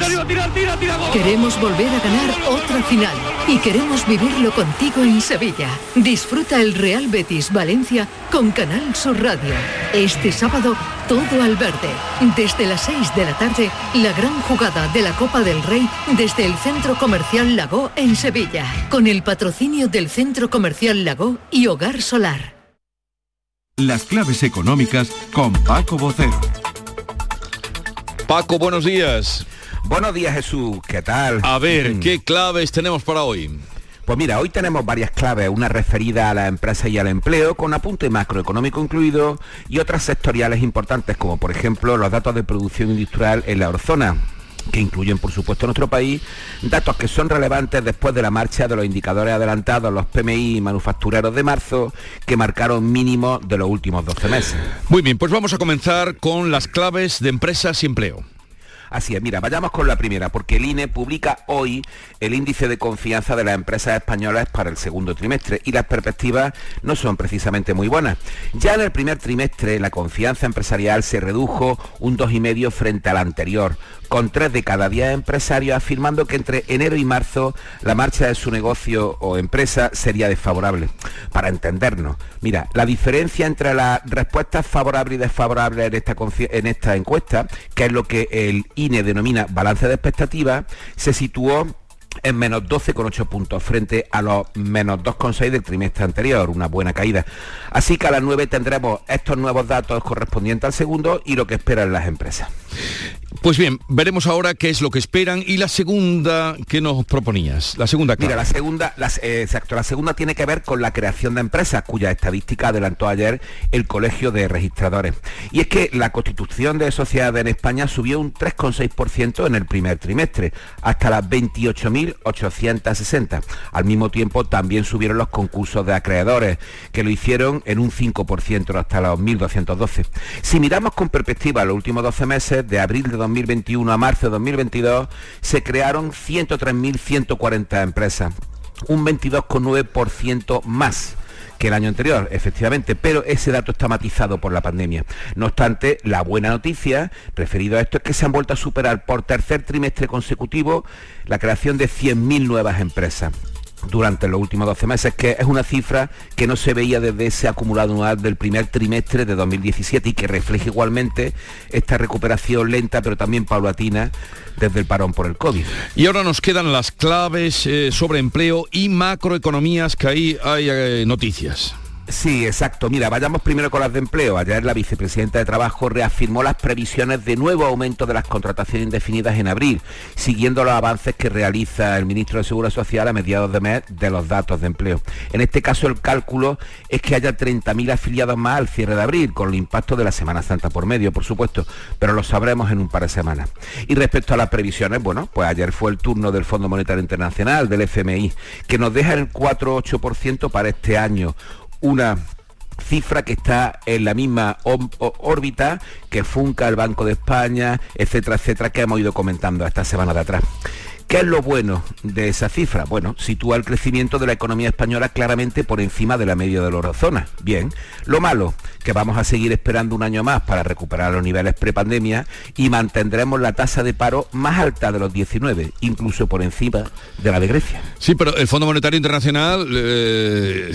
Queremos volver a ganar otra final y queremos vivirlo contigo en Sevilla. Disfruta el Real Betis Valencia con Canal Sur Radio. Este sábado todo al verde. Desde las 6 de la tarde, la gran jugada de la Copa del Rey desde el Centro Comercial Lago en Sevilla, con el patrocinio del Centro Comercial Lago y Hogar Solar. Las claves económicas con Paco Bocero. Paco, buenos días. Buenos días Jesús, ¿qué tal? A ver, ¿qué claves tenemos para hoy? Pues mira, hoy tenemos varias claves, una referida a la empresa y al empleo, con apunte macroeconómico incluido, y otras sectoriales importantes, como por ejemplo los datos de producción industrial en la eurozona que incluyen por supuesto nuestro país, datos que son relevantes después de la marcha de los indicadores adelantados, los PMI manufactureros de marzo, que marcaron mínimos de los últimos 12 meses. Muy bien, pues vamos a comenzar con las claves de empresas y empleo. Así es, mira, vayamos con la primera, porque el INE publica hoy el índice de confianza de las empresas españolas para el segundo trimestre y las perspectivas no son precisamente muy buenas. Ya en el primer trimestre la confianza empresarial se redujo un 2,5 frente al anterior, con tres de cada diez empresarios afirmando que entre enero y marzo la marcha de su negocio o empresa sería desfavorable. Para entendernos, mira, la diferencia entre las respuestas favorables y desfavorables en esta, en esta encuesta, que es lo que el INE denomina balance de expectativas, se situó en menos 12,8 puntos frente a los menos 2,6 del trimestre anterior, una buena caída. Así que a las 9 tendremos estos nuevos datos correspondientes al segundo y lo que esperan las empresas. Pues bien, veremos ahora qué es lo que esperan y la segunda que nos proponías, la segunda Mira, la segunda, eh, exacto, la segunda tiene que ver con la creación de empresas, cuya estadística adelantó ayer el Colegio de Registradores. Y es que la constitución de sociedades en España subió un 3,6% en el primer trimestre, hasta las 28.860. Al mismo tiempo también subieron los concursos de acreedores, que lo hicieron en un 5% hasta los 1.212. Si miramos con perspectiva los últimos 12 meses, de abril de 2021 a marzo de 2022 se crearon 103.140 empresas, un 22,9% más que el año anterior, efectivamente, pero ese dato está matizado por la pandemia. No obstante, la buena noticia referido a esto es que se han vuelto a superar por tercer trimestre consecutivo la creación de 100.000 nuevas empresas durante los últimos 12 meses, que es una cifra que no se veía desde ese acumulado anual del primer trimestre de 2017 y que refleja igualmente esta recuperación lenta pero también paulatina desde el parón por el COVID. Y ahora nos quedan las claves eh, sobre empleo y macroeconomías, que ahí hay eh, noticias. Sí, exacto. Mira, vayamos primero con las de empleo. Ayer la vicepresidenta de Trabajo reafirmó las previsiones de nuevo aumento de las contrataciones indefinidas en abril, siguiendo los avances que realiza el ministro de Seguridad Social a mediados de mes de los datos de empleo. En este caso el cálculo es que haya 30.000 afiliados más al cierre de abril, con el impacto de la Semana Santa por medio, por supuesto, pero lo sabremos en un par de semanas. Y respecto a las previsiones, bueno, pues ayer fue el turno del Fondo Monetario Internacional, del FMI, que nos deja el 4,8% para este año una cifra que está en la misma órbita que Funca, el Banco de España, etcétera, etcétera, que hemos ido comentando esta semana de atrás. ¿Qué es lo bueno de esa cifra? Bueno, sitúa el crecimiento de la economía española claramente por encima de la media de la eurozona. Bien. Lo malo, que vamos a seguir esperando un año más para recuperar los niveles prepandemia y mantendremos la tasa de paro más alta de los 19, incluso por encima de la de Grecia. Sí, pero el Fondo Monetario Internacional eh,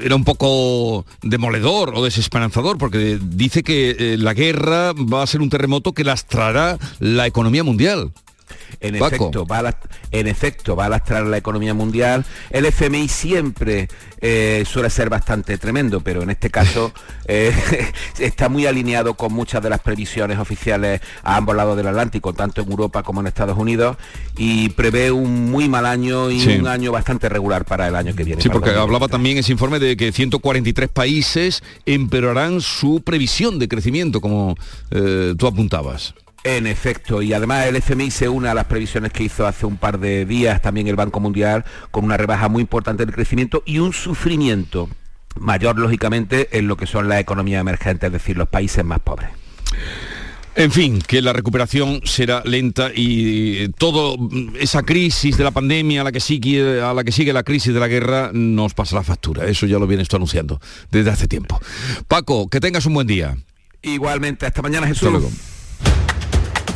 era un poco demoledor o desesperanzador porque dice que eh, la guerra va a ser un terremoto que lastrará la economía mundial. En efecto, va a, en efecto, va a lastrar la economía mundial. El FMI siempre eh, suele ser bastante tremendo, pero en este caso eh, está muy alineado con muchas de las previsiones oficiales a ambos lados del Atlántico, tanto en Europa como en Estados Unidos, y prevé un muy mal año y un año bastante regular para el año que viene. Sí, porque hablaba también ese informe de que 143 países empeorarán su previsión de crecimiento, como eh, tú apuntabas. En efecto, y además el FMI se une a las previsiones que hizo hace un par de días también el Banco Mundial con una rebaja muy importante del crecimiento y un sufrimiento mayor, lógicamente, en lo que son las economías emergentes, es decir, los países más pobres. En fin, que la recuperación será lenta y toda esa crisis de la pandemia a la que sigue a la que sigue la crisis de la guerra nos pasa la factura. Eso ya lo viene esto anunciando desde hace tiempo. Paco, que tengas un buen día. Igualmente, hasta mañana Jesús.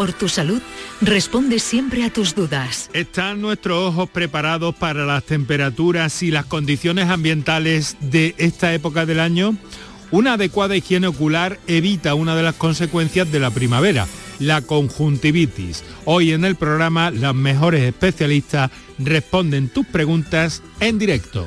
por tu salud, responde siempre a tus dudas. ¿Están nuestros ojos preparados para las temperaturas y las condiciones ambientales de esta época del año? Una adecuada higiene ocular evita una de las consecuencias de la primavera, la conjuntivitis. Hoy en el programa las mejores especialistas responden tus preguntas en directo.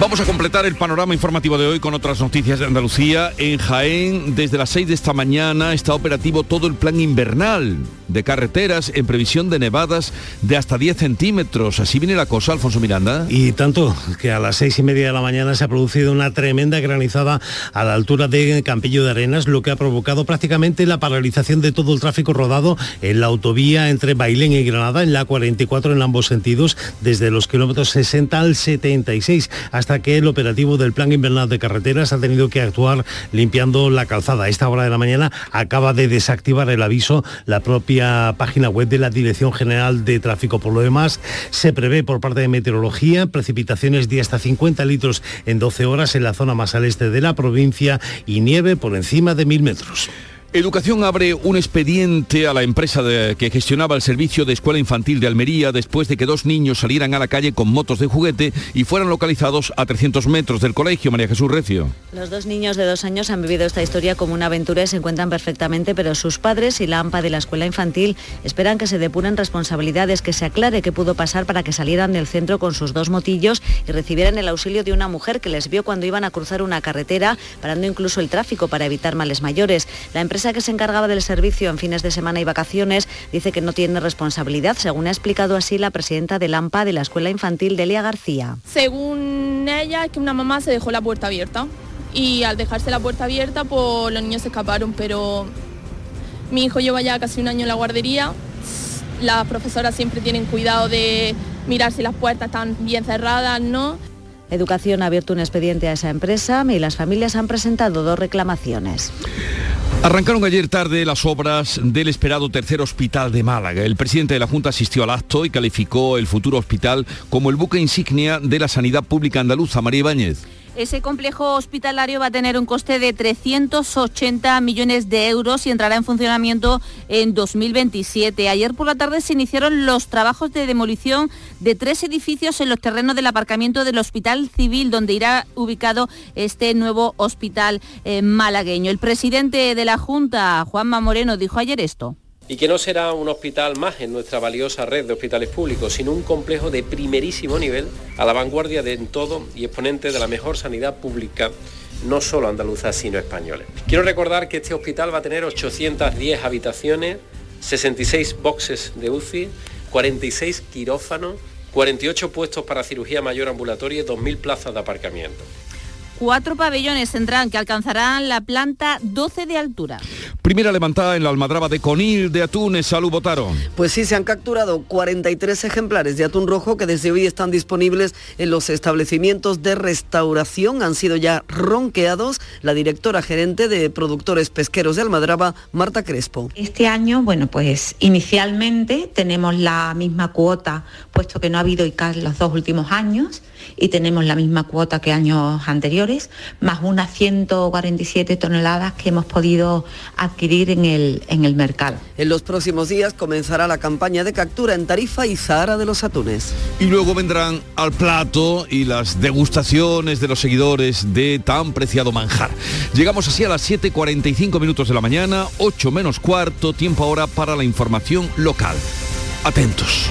Vamos a completar el panorama informativo de hoy con otras noticias de Andalucía. En Jaén, desde las 6 de esta mañana, está operativo todo el plan invernal de carreteras en previsión de nevadas de hasta 10 centímetros. Así viene la cosa, Alfonso Miranda. Y tanto que a las seis y media de la mañana se ha producido una tremenda granizada a la altura de Campillo de Arenas, lo que ha provocado prácticamente la paralización de todo el tráfico rodado en la autovía entre Bailén y Granada, en la 44 en ambos sentidos, desde los kilómetros 60 al 76, hasta que el operativo del Plan Invernal de Carreteras ha tenido que actuar limpiando la calzada. A esta hora de la mañana acaba de desactivar el aviso la propia página web de la Dirección General de Tráfico. Por lo demás, se prevé por parte de Meteorología precipitaciones de hasta 50 litros en 12 horas en la zona más al este de la provincia y nieve por encima de mil metros. Educación abre un expediente a la empresa que gestionaba el servicio de escuela infantil de Almería después de que dos niños salieran a la calle con motos de juguete y fueran localizados a 300 metros del colegio. María Jesús Recio. Los dos niños de dos años han vivido esta historia como una aventura y se encuentran perfectamente, pero sus padres y la AMPA de la escuela infantil esperan que se depuren responsabilidades, que se aclare qué pudo pasar para que salieran del centro con sus dos motillos y recibieran el auxilio de una mujer que les vio cuando iban a cruzar una carretera, parando incluso el tráfico para evitar males mayores. La empresa empresa que se encargaba del servicio en fines de semana y vacaciones dice que no tiene responsabilidad, según ha explicado así la presidenta del AMPA de la Escuela Infantil Delia García. Según ella, es que una mamá se dejó la puerta abierta y al dejarse la puerta abierta, pues los niños se escaparon, pero mi hijo lleva ya casi un año en la guardería. Las profesoras siempre tienen cuidado de mirar si las puertas están bien cerradas, ¿no? Educación ha abierto un expediente a esa empresa y las familias han presentado dos reclamaciones. Arrancaron ayer tarde las obras del esperado tercer hospital de Málaga. El presidente de la Junta asistió al acto y calificó el futuro hospital como el buque insignia de la sanidad pública andaluza. María Ibáñez. Ese complejo hospitalario va a tener un coste de 380 millones de euros y entrará en funcionamiento en 2027. Ayer por la tarde se iniciaron los trabajos de demolición de tres edificios en los terrenos del aparcamiento del Hospital Civil, donde irá ubicado este nuevo hospital eh, malagueño. El presidente de la Junta, Juanma Moreno, dijo ayer esto y que no será un hospital más en nuestra valiosa red de hospitales públicos, sino un complejo de primerísimo nivel a la vanguardia de en todo y exponente de la mejor sanidad pública no solo andaluza, sino española. Quiero recordar que este hospital va a tener 810 habitaciones, 66 boxes de UCI, 46 quirófanos, 48 puestos para cirugía mayor ambulatoria y 2.000 plazas de aparcamiento. Cuatro pabellones tendrán que alcanzarán la planta 12 de altura. Primera levantada en la almadraba de Conil de atunes. Salud, votaron. Pues sí, se han capturado 43 ejemplares de atún rojo que desde hoy están disponibles en los establecimientos de restauración. Han sido ya ronqueados. La directora gerente de productores pesqueros de Almadraba, Marta Crespo. Este año, bueno, pues inicialmente tenemos la misma cuota, puesto que no ha habido ICAS los dos últimos años y tenemos la misma cuota que años anteriores, más unas 147 toneladas que hemos podido adquirir en el, en el mercado. En los próximos días comenzará la campaña de captura en Tarifa y Zahara de los Atunes. Y luego vendrán al plato y las degustaciones de los seguidores de tan preciado manjar. Llegamos así a las 7.45 minutos de la mañana, 8 menos cuarto, tiempo ahora para la información local. Atentos.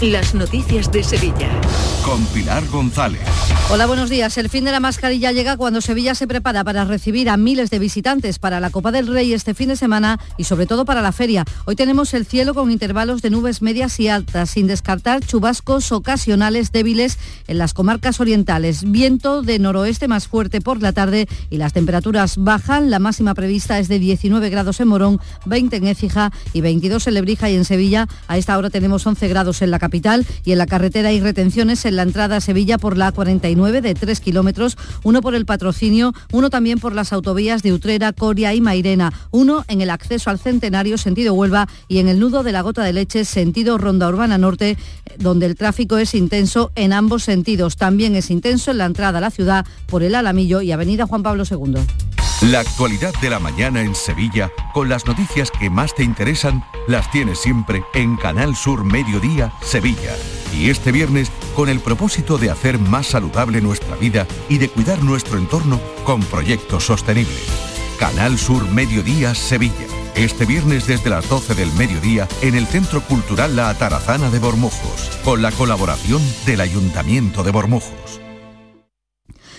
las noticias de Sevilla. Con Pilar González. Hola, buenos días. El fin de la mascarilla llega cuando Sevilla se prepara para recibir a miles de visitantes para la Copa del Rey este fin de semana y sobre todo para la feria. Hoy tenemos el cielo con intervalos de nubes medias y altas, sin descartar chubascos ocasionales débiles en las comarcas orientales. Viento de noroeste más fuerte por la tarde y las temperaturas bajan. La máxima prevista es de 19 grados en Morón, 20 en Écija y 22 en Lebrija y en Sevilla. A esta hora tenemos 11 grados en la capital y en la carretera hay retenciones en la entrada a Sevilla por la 49 de 3 kilómetros, uno por el patrocinio, uno también por las autovías de Utrera, Coria y Mairena, uno en el acceso al Centenario sentido Huelva y en el nudo de la Gota de Leche sentido Ronda Urbana Norte, donde el tráfico es intenso en ambos sentidos. También es intenso en la entrada a la ciudad por el Alamillo y Avenida Juan Pablo II. La actualidad de la mañana en Sevilla, con las noticias que más te interesan, las tienes siempre en Canal Sur Mediodía, Sevilla. Y este viernes, con el propósito de hacer más saludable nuestra vida y de cuidar nuestro entorno con proyectos sostenibles. Canal Sur Mediodía, Sevilla. Este viernes desde las 12 del mediodía en el Centro Cultural La Atarazana de Bormujos, con la colaboración del Ayuntamiento de Bormujos.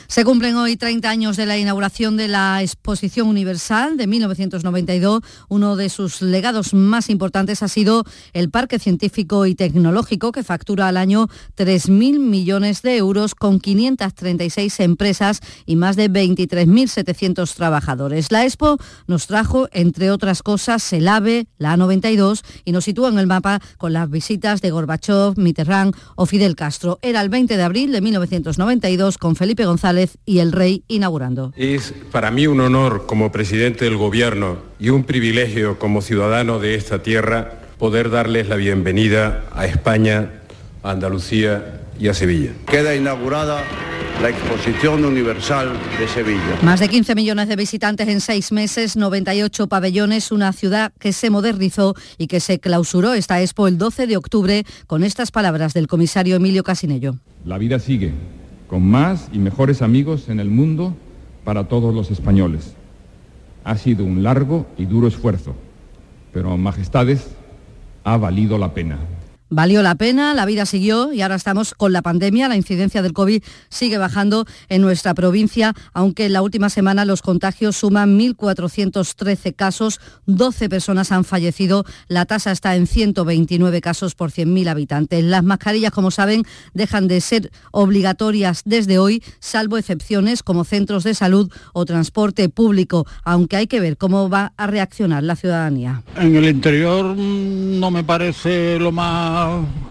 Se cumplen hoy 30 años de la inauguración de la Exposición Universal de 1992. Uno de sus legados más importantes ha sido el Parque Científico y Tecnológico, que factura al año 3.000 millones de euros con 536 empresas y más de 23.700 trabajadores. La Expo nos trajo, entre otras cosas, el AVE, la A92 y nos sitúa en el mapa con las visitas de Gorbachev, Mitterrand o Fidel Castro. Era el 20 de abril de 1992 con Felipe González y el rey inaugurando. Es para mí un honor como presidente del gobierno y un privilegio como ciudadano de esta tierra poder darles la bienvenida a España, a Andalucía y a Sevilla. Queda inaugurada la Exposición Universal de Sevilla. Más de 15 millones de visitantes en seis meses, 98 pabellones, una ciudad que se modernizó y que se clausuró esta expo el 12 de octubre con estas palabras del comisario Emilio Casinello. La vida sigue con más y mejores amigos en el mundo para todos los españoles. Ha sido un largo y duro esfuerzo, pero Majestades ha valido la pena. Valió la pena, la vida siguió y ahora estamos con la pandemia. La incidencia del COVID sigue bajando en nuestra provincia, aunque en la última semana los contagios suman 1.413 casos, 12 personas han fallecido, la tasa está en 129 casos por 100.000 habitantes. Las mascarillas, como saben, dejan de ser obligatorias desde hoy, salvo excepciones como centros de salud o transporte público, aunque hay que ver cómo va a reaccionar la ciudadanía. En el interior mm, no me parece lo más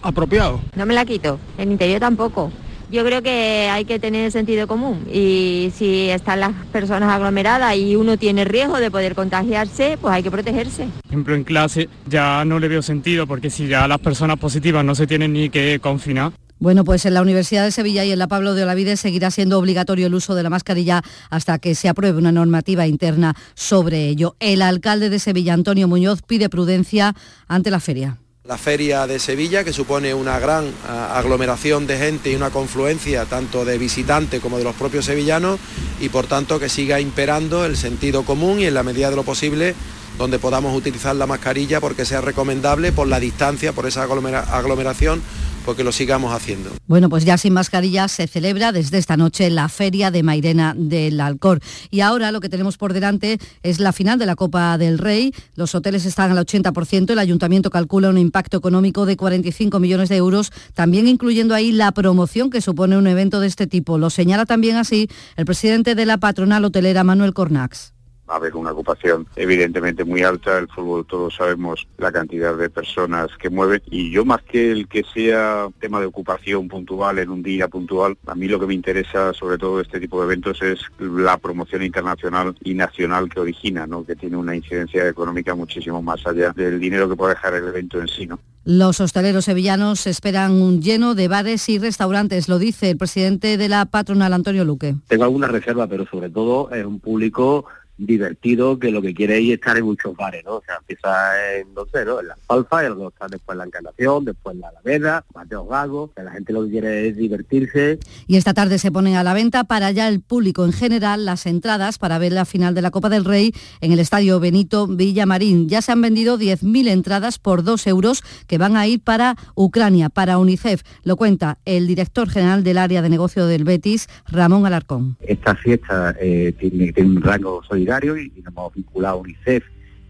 apropiado. No me la quito, en interior tampoco. Yo creo que hay que tener sentido común y si están las personas aglomeradas y uno tiene riesgo de poder contagiarse, pues hay que protegerse. Por ejemplo, en clase ya no le veo sentido porque si ya las personas positivas no se tienen ni que confinar. Bueno, pues en la Universidad de Sevilla y en la Pablo de Olavide seguirá siendo obligatorio el uso de la mascarilla hasta que se apruebe una normativa interna sobre ello. El alcalde de Sevilla, Antonio Muñoz, pide prudencia ante la feria. La feria de Sevilla, que supone una gran aglomeración de gente y una confluencia tanto de visitantes como de los propios sevillanos y por tanto que siga imperando el sentido común y en la medida de lo posible donde podamos utilizar la mascarilla porque sea recomendable por la distancia, por esa aglomeración porque lo sigamos haciendo. Bueno, pues ya sin mascarilla se celebra desde esta noche la Feria de Mairena del Alcor. Y ahora lo que tenemos por delante es la final de la Copa del Rey. Los hoteles están al 80%, el ayuntamiento calcula un impacto económico de 45 millones de euros, también incluyendo ahí la promoción que supone un evento de este tipo. Lo señala también así el presidente de la patronal hotelera, Manuel Cornax va a haber una ocupación evidentemente muy alta, el fútbol todos sabemos la cantidad de personas que mueve y yo más que el que sea tema de ocupación puntual en un día puntual, a mí lo que me interesa sobre todo este tipo de eventos es la promoción internacional y nacional que origina, ¿no? que tiene una incidencia económica muchísimo más allá del dinero que puede dejar el evento en sí. ¿no? Los hosteleros sevillanos esperan un lleno de bares y restaurantes, lo dice el presidente de la patronal Antonio Luque. Tengo alguna reserva, pero sobre todo es un público divertido que lo que quiere es estar en muchos bares, ¿no? O sea, empieza en, no sé, ¿no? En la Alfa, y luego está después en la Encarnación, después en la Alameda, Mateo Gago, que la gente lo que quiere es divertirse. Y esta tarde se ponen a la venta para ya el público en general las entradas para ver la final de la Copa del Rey en el Estadio Benito Villamarín. Ya se han vendido 10.000 entradas por 2 euros que van a ir para Ucrania, para UNICEF. Lo cuenta el director general del área de negocio del Betis, Ramón Alarcón. Esta fiesta eh, tiene, tiene un rango solidario y, nos hemos vinculado a UNICEF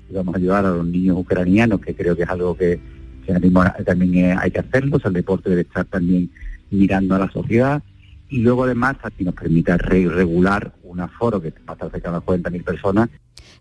y vamos a ayudar a los niños ucranianos, que creo que es algo que, también hay que hacerlo, el deporte debe estar también mirando a la sociedad. Y luego además aquí nos permite regular un aforo que va a estar cerca de 40.000 personas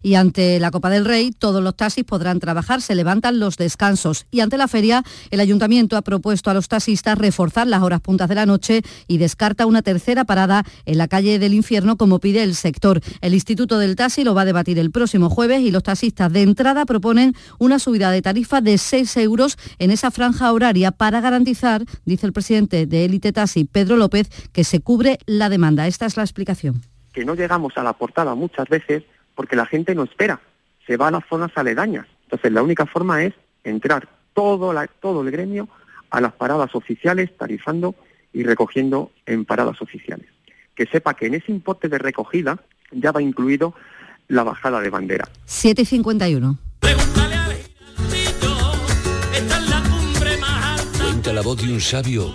y ante la Copa del Rey todos los taxis podrán trabajar, se levantan los descansos y ante la feria el ayuntamiento ha propuesto a los taxistas reforzar las horas puntas de la noche y descarta una tercera parada en la calle del infierno como pide el sector. El Instituto del Taxi lo va a debatir el próximo jueves y los taxistas de entrada proponen una subida de tarifa de 6 euros en esa franja horaria para garantizar, dice el presidente de Élite Taxi, Pedro López, que se cubre la demanda. Esta es la explicación. Que no llegamos a la portada muchas veces porque la gente no espera, se va a las zonas aledañas. Entonces la única forma es entrar todo, la, todo el gremio a las paradas oficiales, tarifando y recogiendo en paradas oficiales. Que sepa que en ese importe de recogida ya va incluido la bajada de bandera. 751. Cuenta la voz de un sabio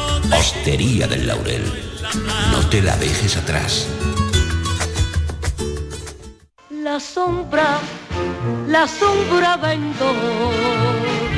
Hostería del Laurel. No te la dejes atrás. La sombra, la sombra vendo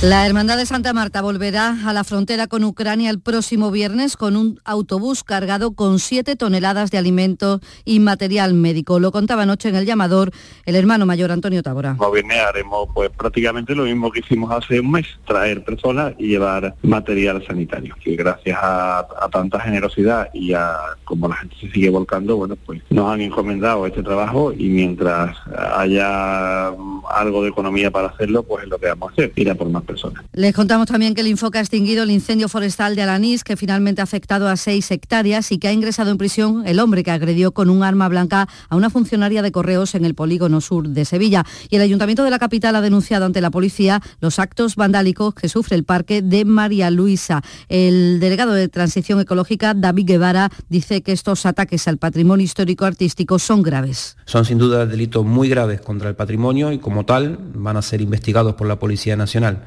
La Hermandad de Santa Marta volverá a la frontera con Ucrania el próximo viernes con un autobús cargado con 7 toneladas de alimentos y material médico. Lo contaba anoche en el llamador el hermano mayor Antonio Tabora. El viernes haremos pues prácticamente lo mismo que hicimos hace un mes, traer personas y llevar material sanitario. Y gracias a, a tanta generosidad y a como la gente se sigue volcando, bueno, pues nos han encomendado este trabajo y mientras haya algo de economía para hacerlo, pues es lo que vamos a hacer, ir a por más personas. Les contamos también que el Infoca ha extinguido el incendio forestal de Alanís, que finalmente ha afectado a seis hectáreas y que ha ingresado en prisión el hombre que agredió con un arma blanca a una funcionaria de correos en el polígono sur de Sevilla. Y el Ayuntamiento de la capital ha denunciado ante la policía los actos vandálicos que sufre el parque de María Luisa. El delegado de Transición Ecológica, David Guevara, dice que estos ataques al patrimonio histórico artístico son graves. Son sin duda delitos muy graves contra el patrimonio y como tal van a ser investigados por la Policía Nacional.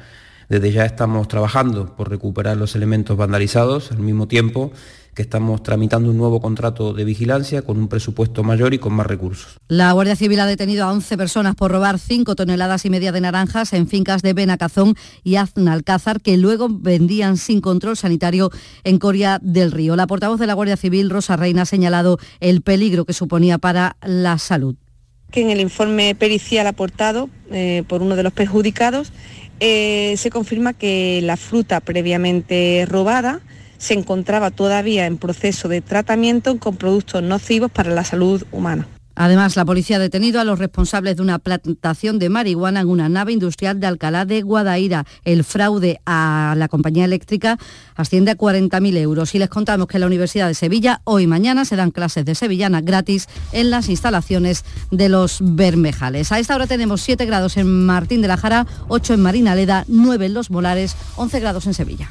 Desde ya estamos trabajando por recuperar los elementos vandalizados al mismo tiempo que estamos tramitando un nuevo contrato de vigilancia con un presupuesto mayor y con más recursos. La Guardia Civil ha detenido a 11 personas por robar 5 toneladas y media de naranjas en fincas de Benacazón y Aznalcázar que luego vendían sin control sanitario en Coria del Río. La portavoz de la Guardia Civil, Rosa Reina, ha señalado el peligro que suponía para la salud. Que en el informe pericial aportado eh, por uno de los perjudicados eh, se confirma que la fruta previamente robada se encontraba todavía en proceso de tratamiento con productos nocivos para la salud humana. Además, la policía ha detenido a los responsables de una plantación de marihuana en una nave industrial de Alcalá de Guadaira. El fraude a la compañía eléctrica asciende a 40.000 euros. Y les contamos que en la Universidad de Sevilla hoy y mañana se dan clases de sevillana gratis en las instalaciones de los Bermejales. A esta hora tenemos 7 grados en Martín de la Jara, 8 en Marinaleda, 9 en Los Molares, 11 grados en Sevilla.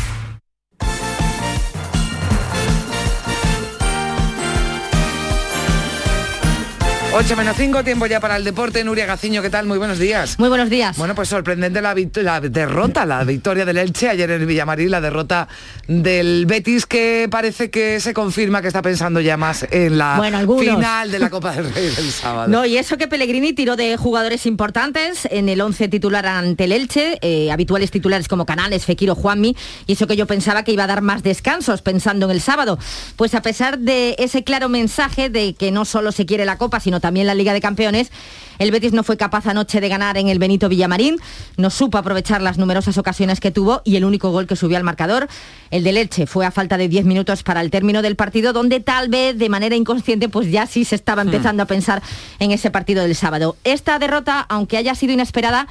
8 menos 5, tiempo ya para el deporte. Nuria Gaciño, ¿qué tal? Muy buenos días. Muy buenos días. Bueno, pues sorprendente la, la derrota, la victoria del Elche ayer en el Villamarín, la derrota del Betis, que parece que se confirma que está pensando ya más en la final de la Copa del Rey del sábado. No, y eso que Pellegrini tiró de jugadores importantes en el 11 titular ante el Elche, eh, habituales titulares como Canales, Fekiro, Juanmi, y eso que yo pensaba que iba a dar más descansos pensando en el sábado. Pues a pesar de ese claro mensaje de que no solo se quiere la Copa, sino también la Liga de Campeones, el Betis no fue capaz anoche de ganar en el Benito Villamarín, no supo aprovechar las numerosas ocasiones que tuvo y el único gol que subió al marcador, el de Leche, fue a falta de 10 minutos para el término del partido, donde tal vez de manera inconsciente pues ya sí se estaba empezando a pensar en ese partido del sábado. Esta derrota, aunque haya sido inesperada,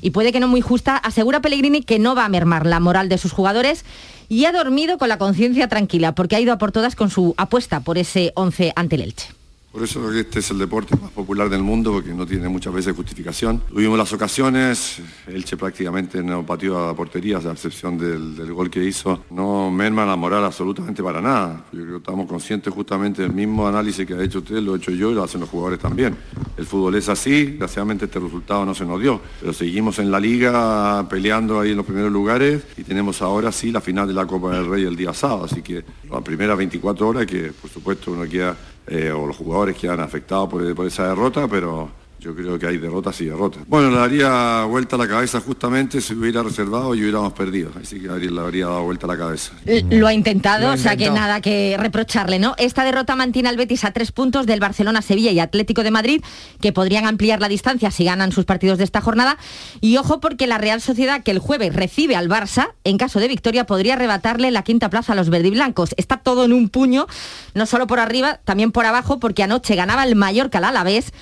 y puede que no muy justa, asegura Pellegrini que no va a mermar la moral de sus jugadores y ha dormido con la conciencia tranquila porque ha ido a por todas con su apuesta por ese 11 ante el Elche. Por eso este es el deporte más popular del mundo, porque no tiene muchas veces justificación. Tuvimos las ocasiones, Elche prácticamente no pateó a porterías, a excepción del, gol que hizo. No merma la moral absolutamente para nada. Yo creo que estamos conscientes justamente del mismo análisis que ha hecho usted, lo he hecho yo y lo hacen los jugadores también. El fútbol es así, desgraciadamente este resultado no se nos dio, pero seguimos en la liga peleando ahí en los primeros lugares y tenemos ahora sí la final de la Copa del Rey el día sábado, así que la primera 24 horas que por supuesto uno queda eh, o los jugadores que han afectado por, por esa derrota, pero yo creo que hay derrotas y derrotas. Bueno, le daría vuelta a la cabeza justamente si hubiera reservado y hubiéramos perdido. Así que le habría dado vuelta a la cabeza. Lo ha intentado, o sea que nada que reprocharle, ¿no? Esta derrota mantiene al Betis a tres puntos del Barcelona, Sevilla y Atlético de Madrid, que podrían ampliar la distancia si ganan sus partidos de esta jornada. Y ojo porque la Real Sociedad, que el jueves recibe al Barça, en caso de victoria, podría arrebatarle la quinta plaza a los verdiblancos. Está todo en un puño, no solo por arriba, también por abajo, porque anoche ganaba el Mallorca al Alavés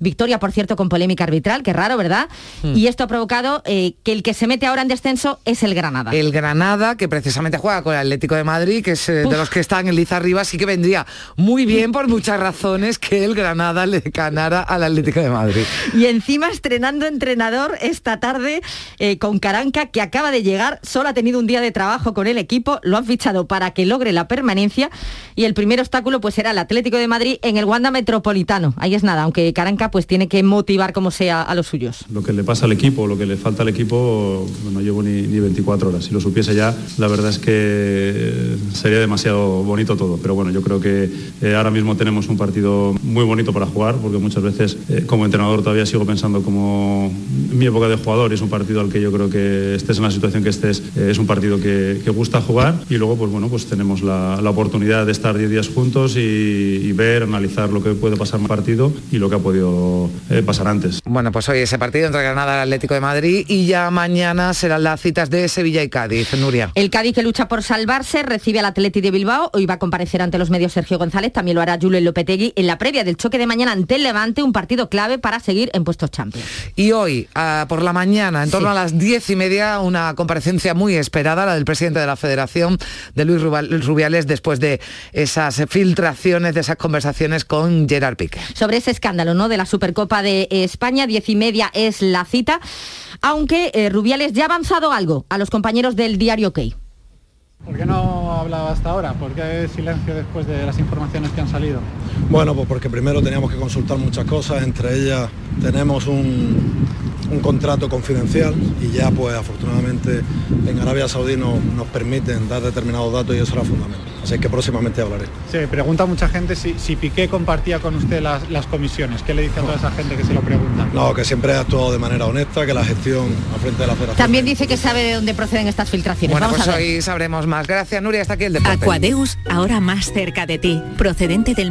Victoria, por cierto, con polémica arbitral, que raro, ¿verdad? Hmm. Y esto ha provocado eh, que el que se mete ahora en descenso es el Granada. El Granada, que precisamente juega con el Atlético de Madrid, que es eh, de los que están en liza arriba, sí que vendría muy bien por muchas razones que el Granada le ganara al Atlético de Madrid. Y encima estrenando entrenador esta tarde eh, con Caranca, que acaba de llegar, solo ha tenido un día de trabajo con el equipo, lo han fichado para que logre la permanencia y el primer obstáculo pues será el Atlético de Madrid en el Wanda Metropolitano. Ahí es nada, aunque Caranca pues tiene que motivar como sea a los suyos. Lo que le pasa al equipo, lo que le falta al equipo, no llevo ni, 24 horas. Si lo supiese ya, la verdad es que sería demasiado bonito todo. Pero bueno, yo creo que eh, ahora mismo tenemos un partido muy bonito para jugar, porque muchas veces eh, como entrenador todavía sigo pensando como mi época de jugador y es un partido al que yo creo que estés en la situación que estés, eh, es un partido que, gusta jugar y luego pues bueno, pues tenemos la, oportunidad de estar 10 días juntos y, ver, analizar lo que puede pasar en el partido y lo que ha podido pasar antes. Bueno, pues hoy ese partido entre Granada y Atlético de Madrid y ya mañana serán las citas de Sevilla y Cádiz. Nuria. El Cádiz que lucha por salvarse recibe al Atlético de Bilbao. Hoy va a comparecer ante los medios Sergio González, también lo hará Julio Lopetegui en la previa del choque de mañana ante el Levante, un partido clave para seguir en puestos Champions. Y hoy, ah, por la mañana, en torno a las diez y media, una comparecencia muy esperada, la del presidente de la Federación, de Luis Rubiales, después de esas filtraciones, de esas conversaciones con Gerard Piqué. Sobre ese escándalo, ¿no? De la Supercopa de España, diez y media es la cita, aunque eh, Rubiales ya ha avanzado algo a los compañeros del diario Key. ¿Por qué no ha hablado hasta ahora? ¿Por qué silencio después de las informaciones que han salido? Bueno, pues porque primero teníamos que consultar muchas cosas, entre ellas tenemos un, contrato confidencial y ya pues afortunadamente en Arabia Saudí nos, nos permiten dar determinados datos y eso era fundamental. Así que próximamente hablaré. Se pregunta mucha gente si, si Piqué compartía con usted las, comisiones. ¿Qué le dice a toda esa gente que se lo pregunta? No, que siempre ha actuado de manera honesta, que la gestión a frente de la federación... También dice que sabe de dónde proceden estas filtraciones. Bueno, pues hoy sabremos más. Gracias, Nuria. Hasta aquí el deporte. Aquadeus, ahora más cerca de ti. Procedente del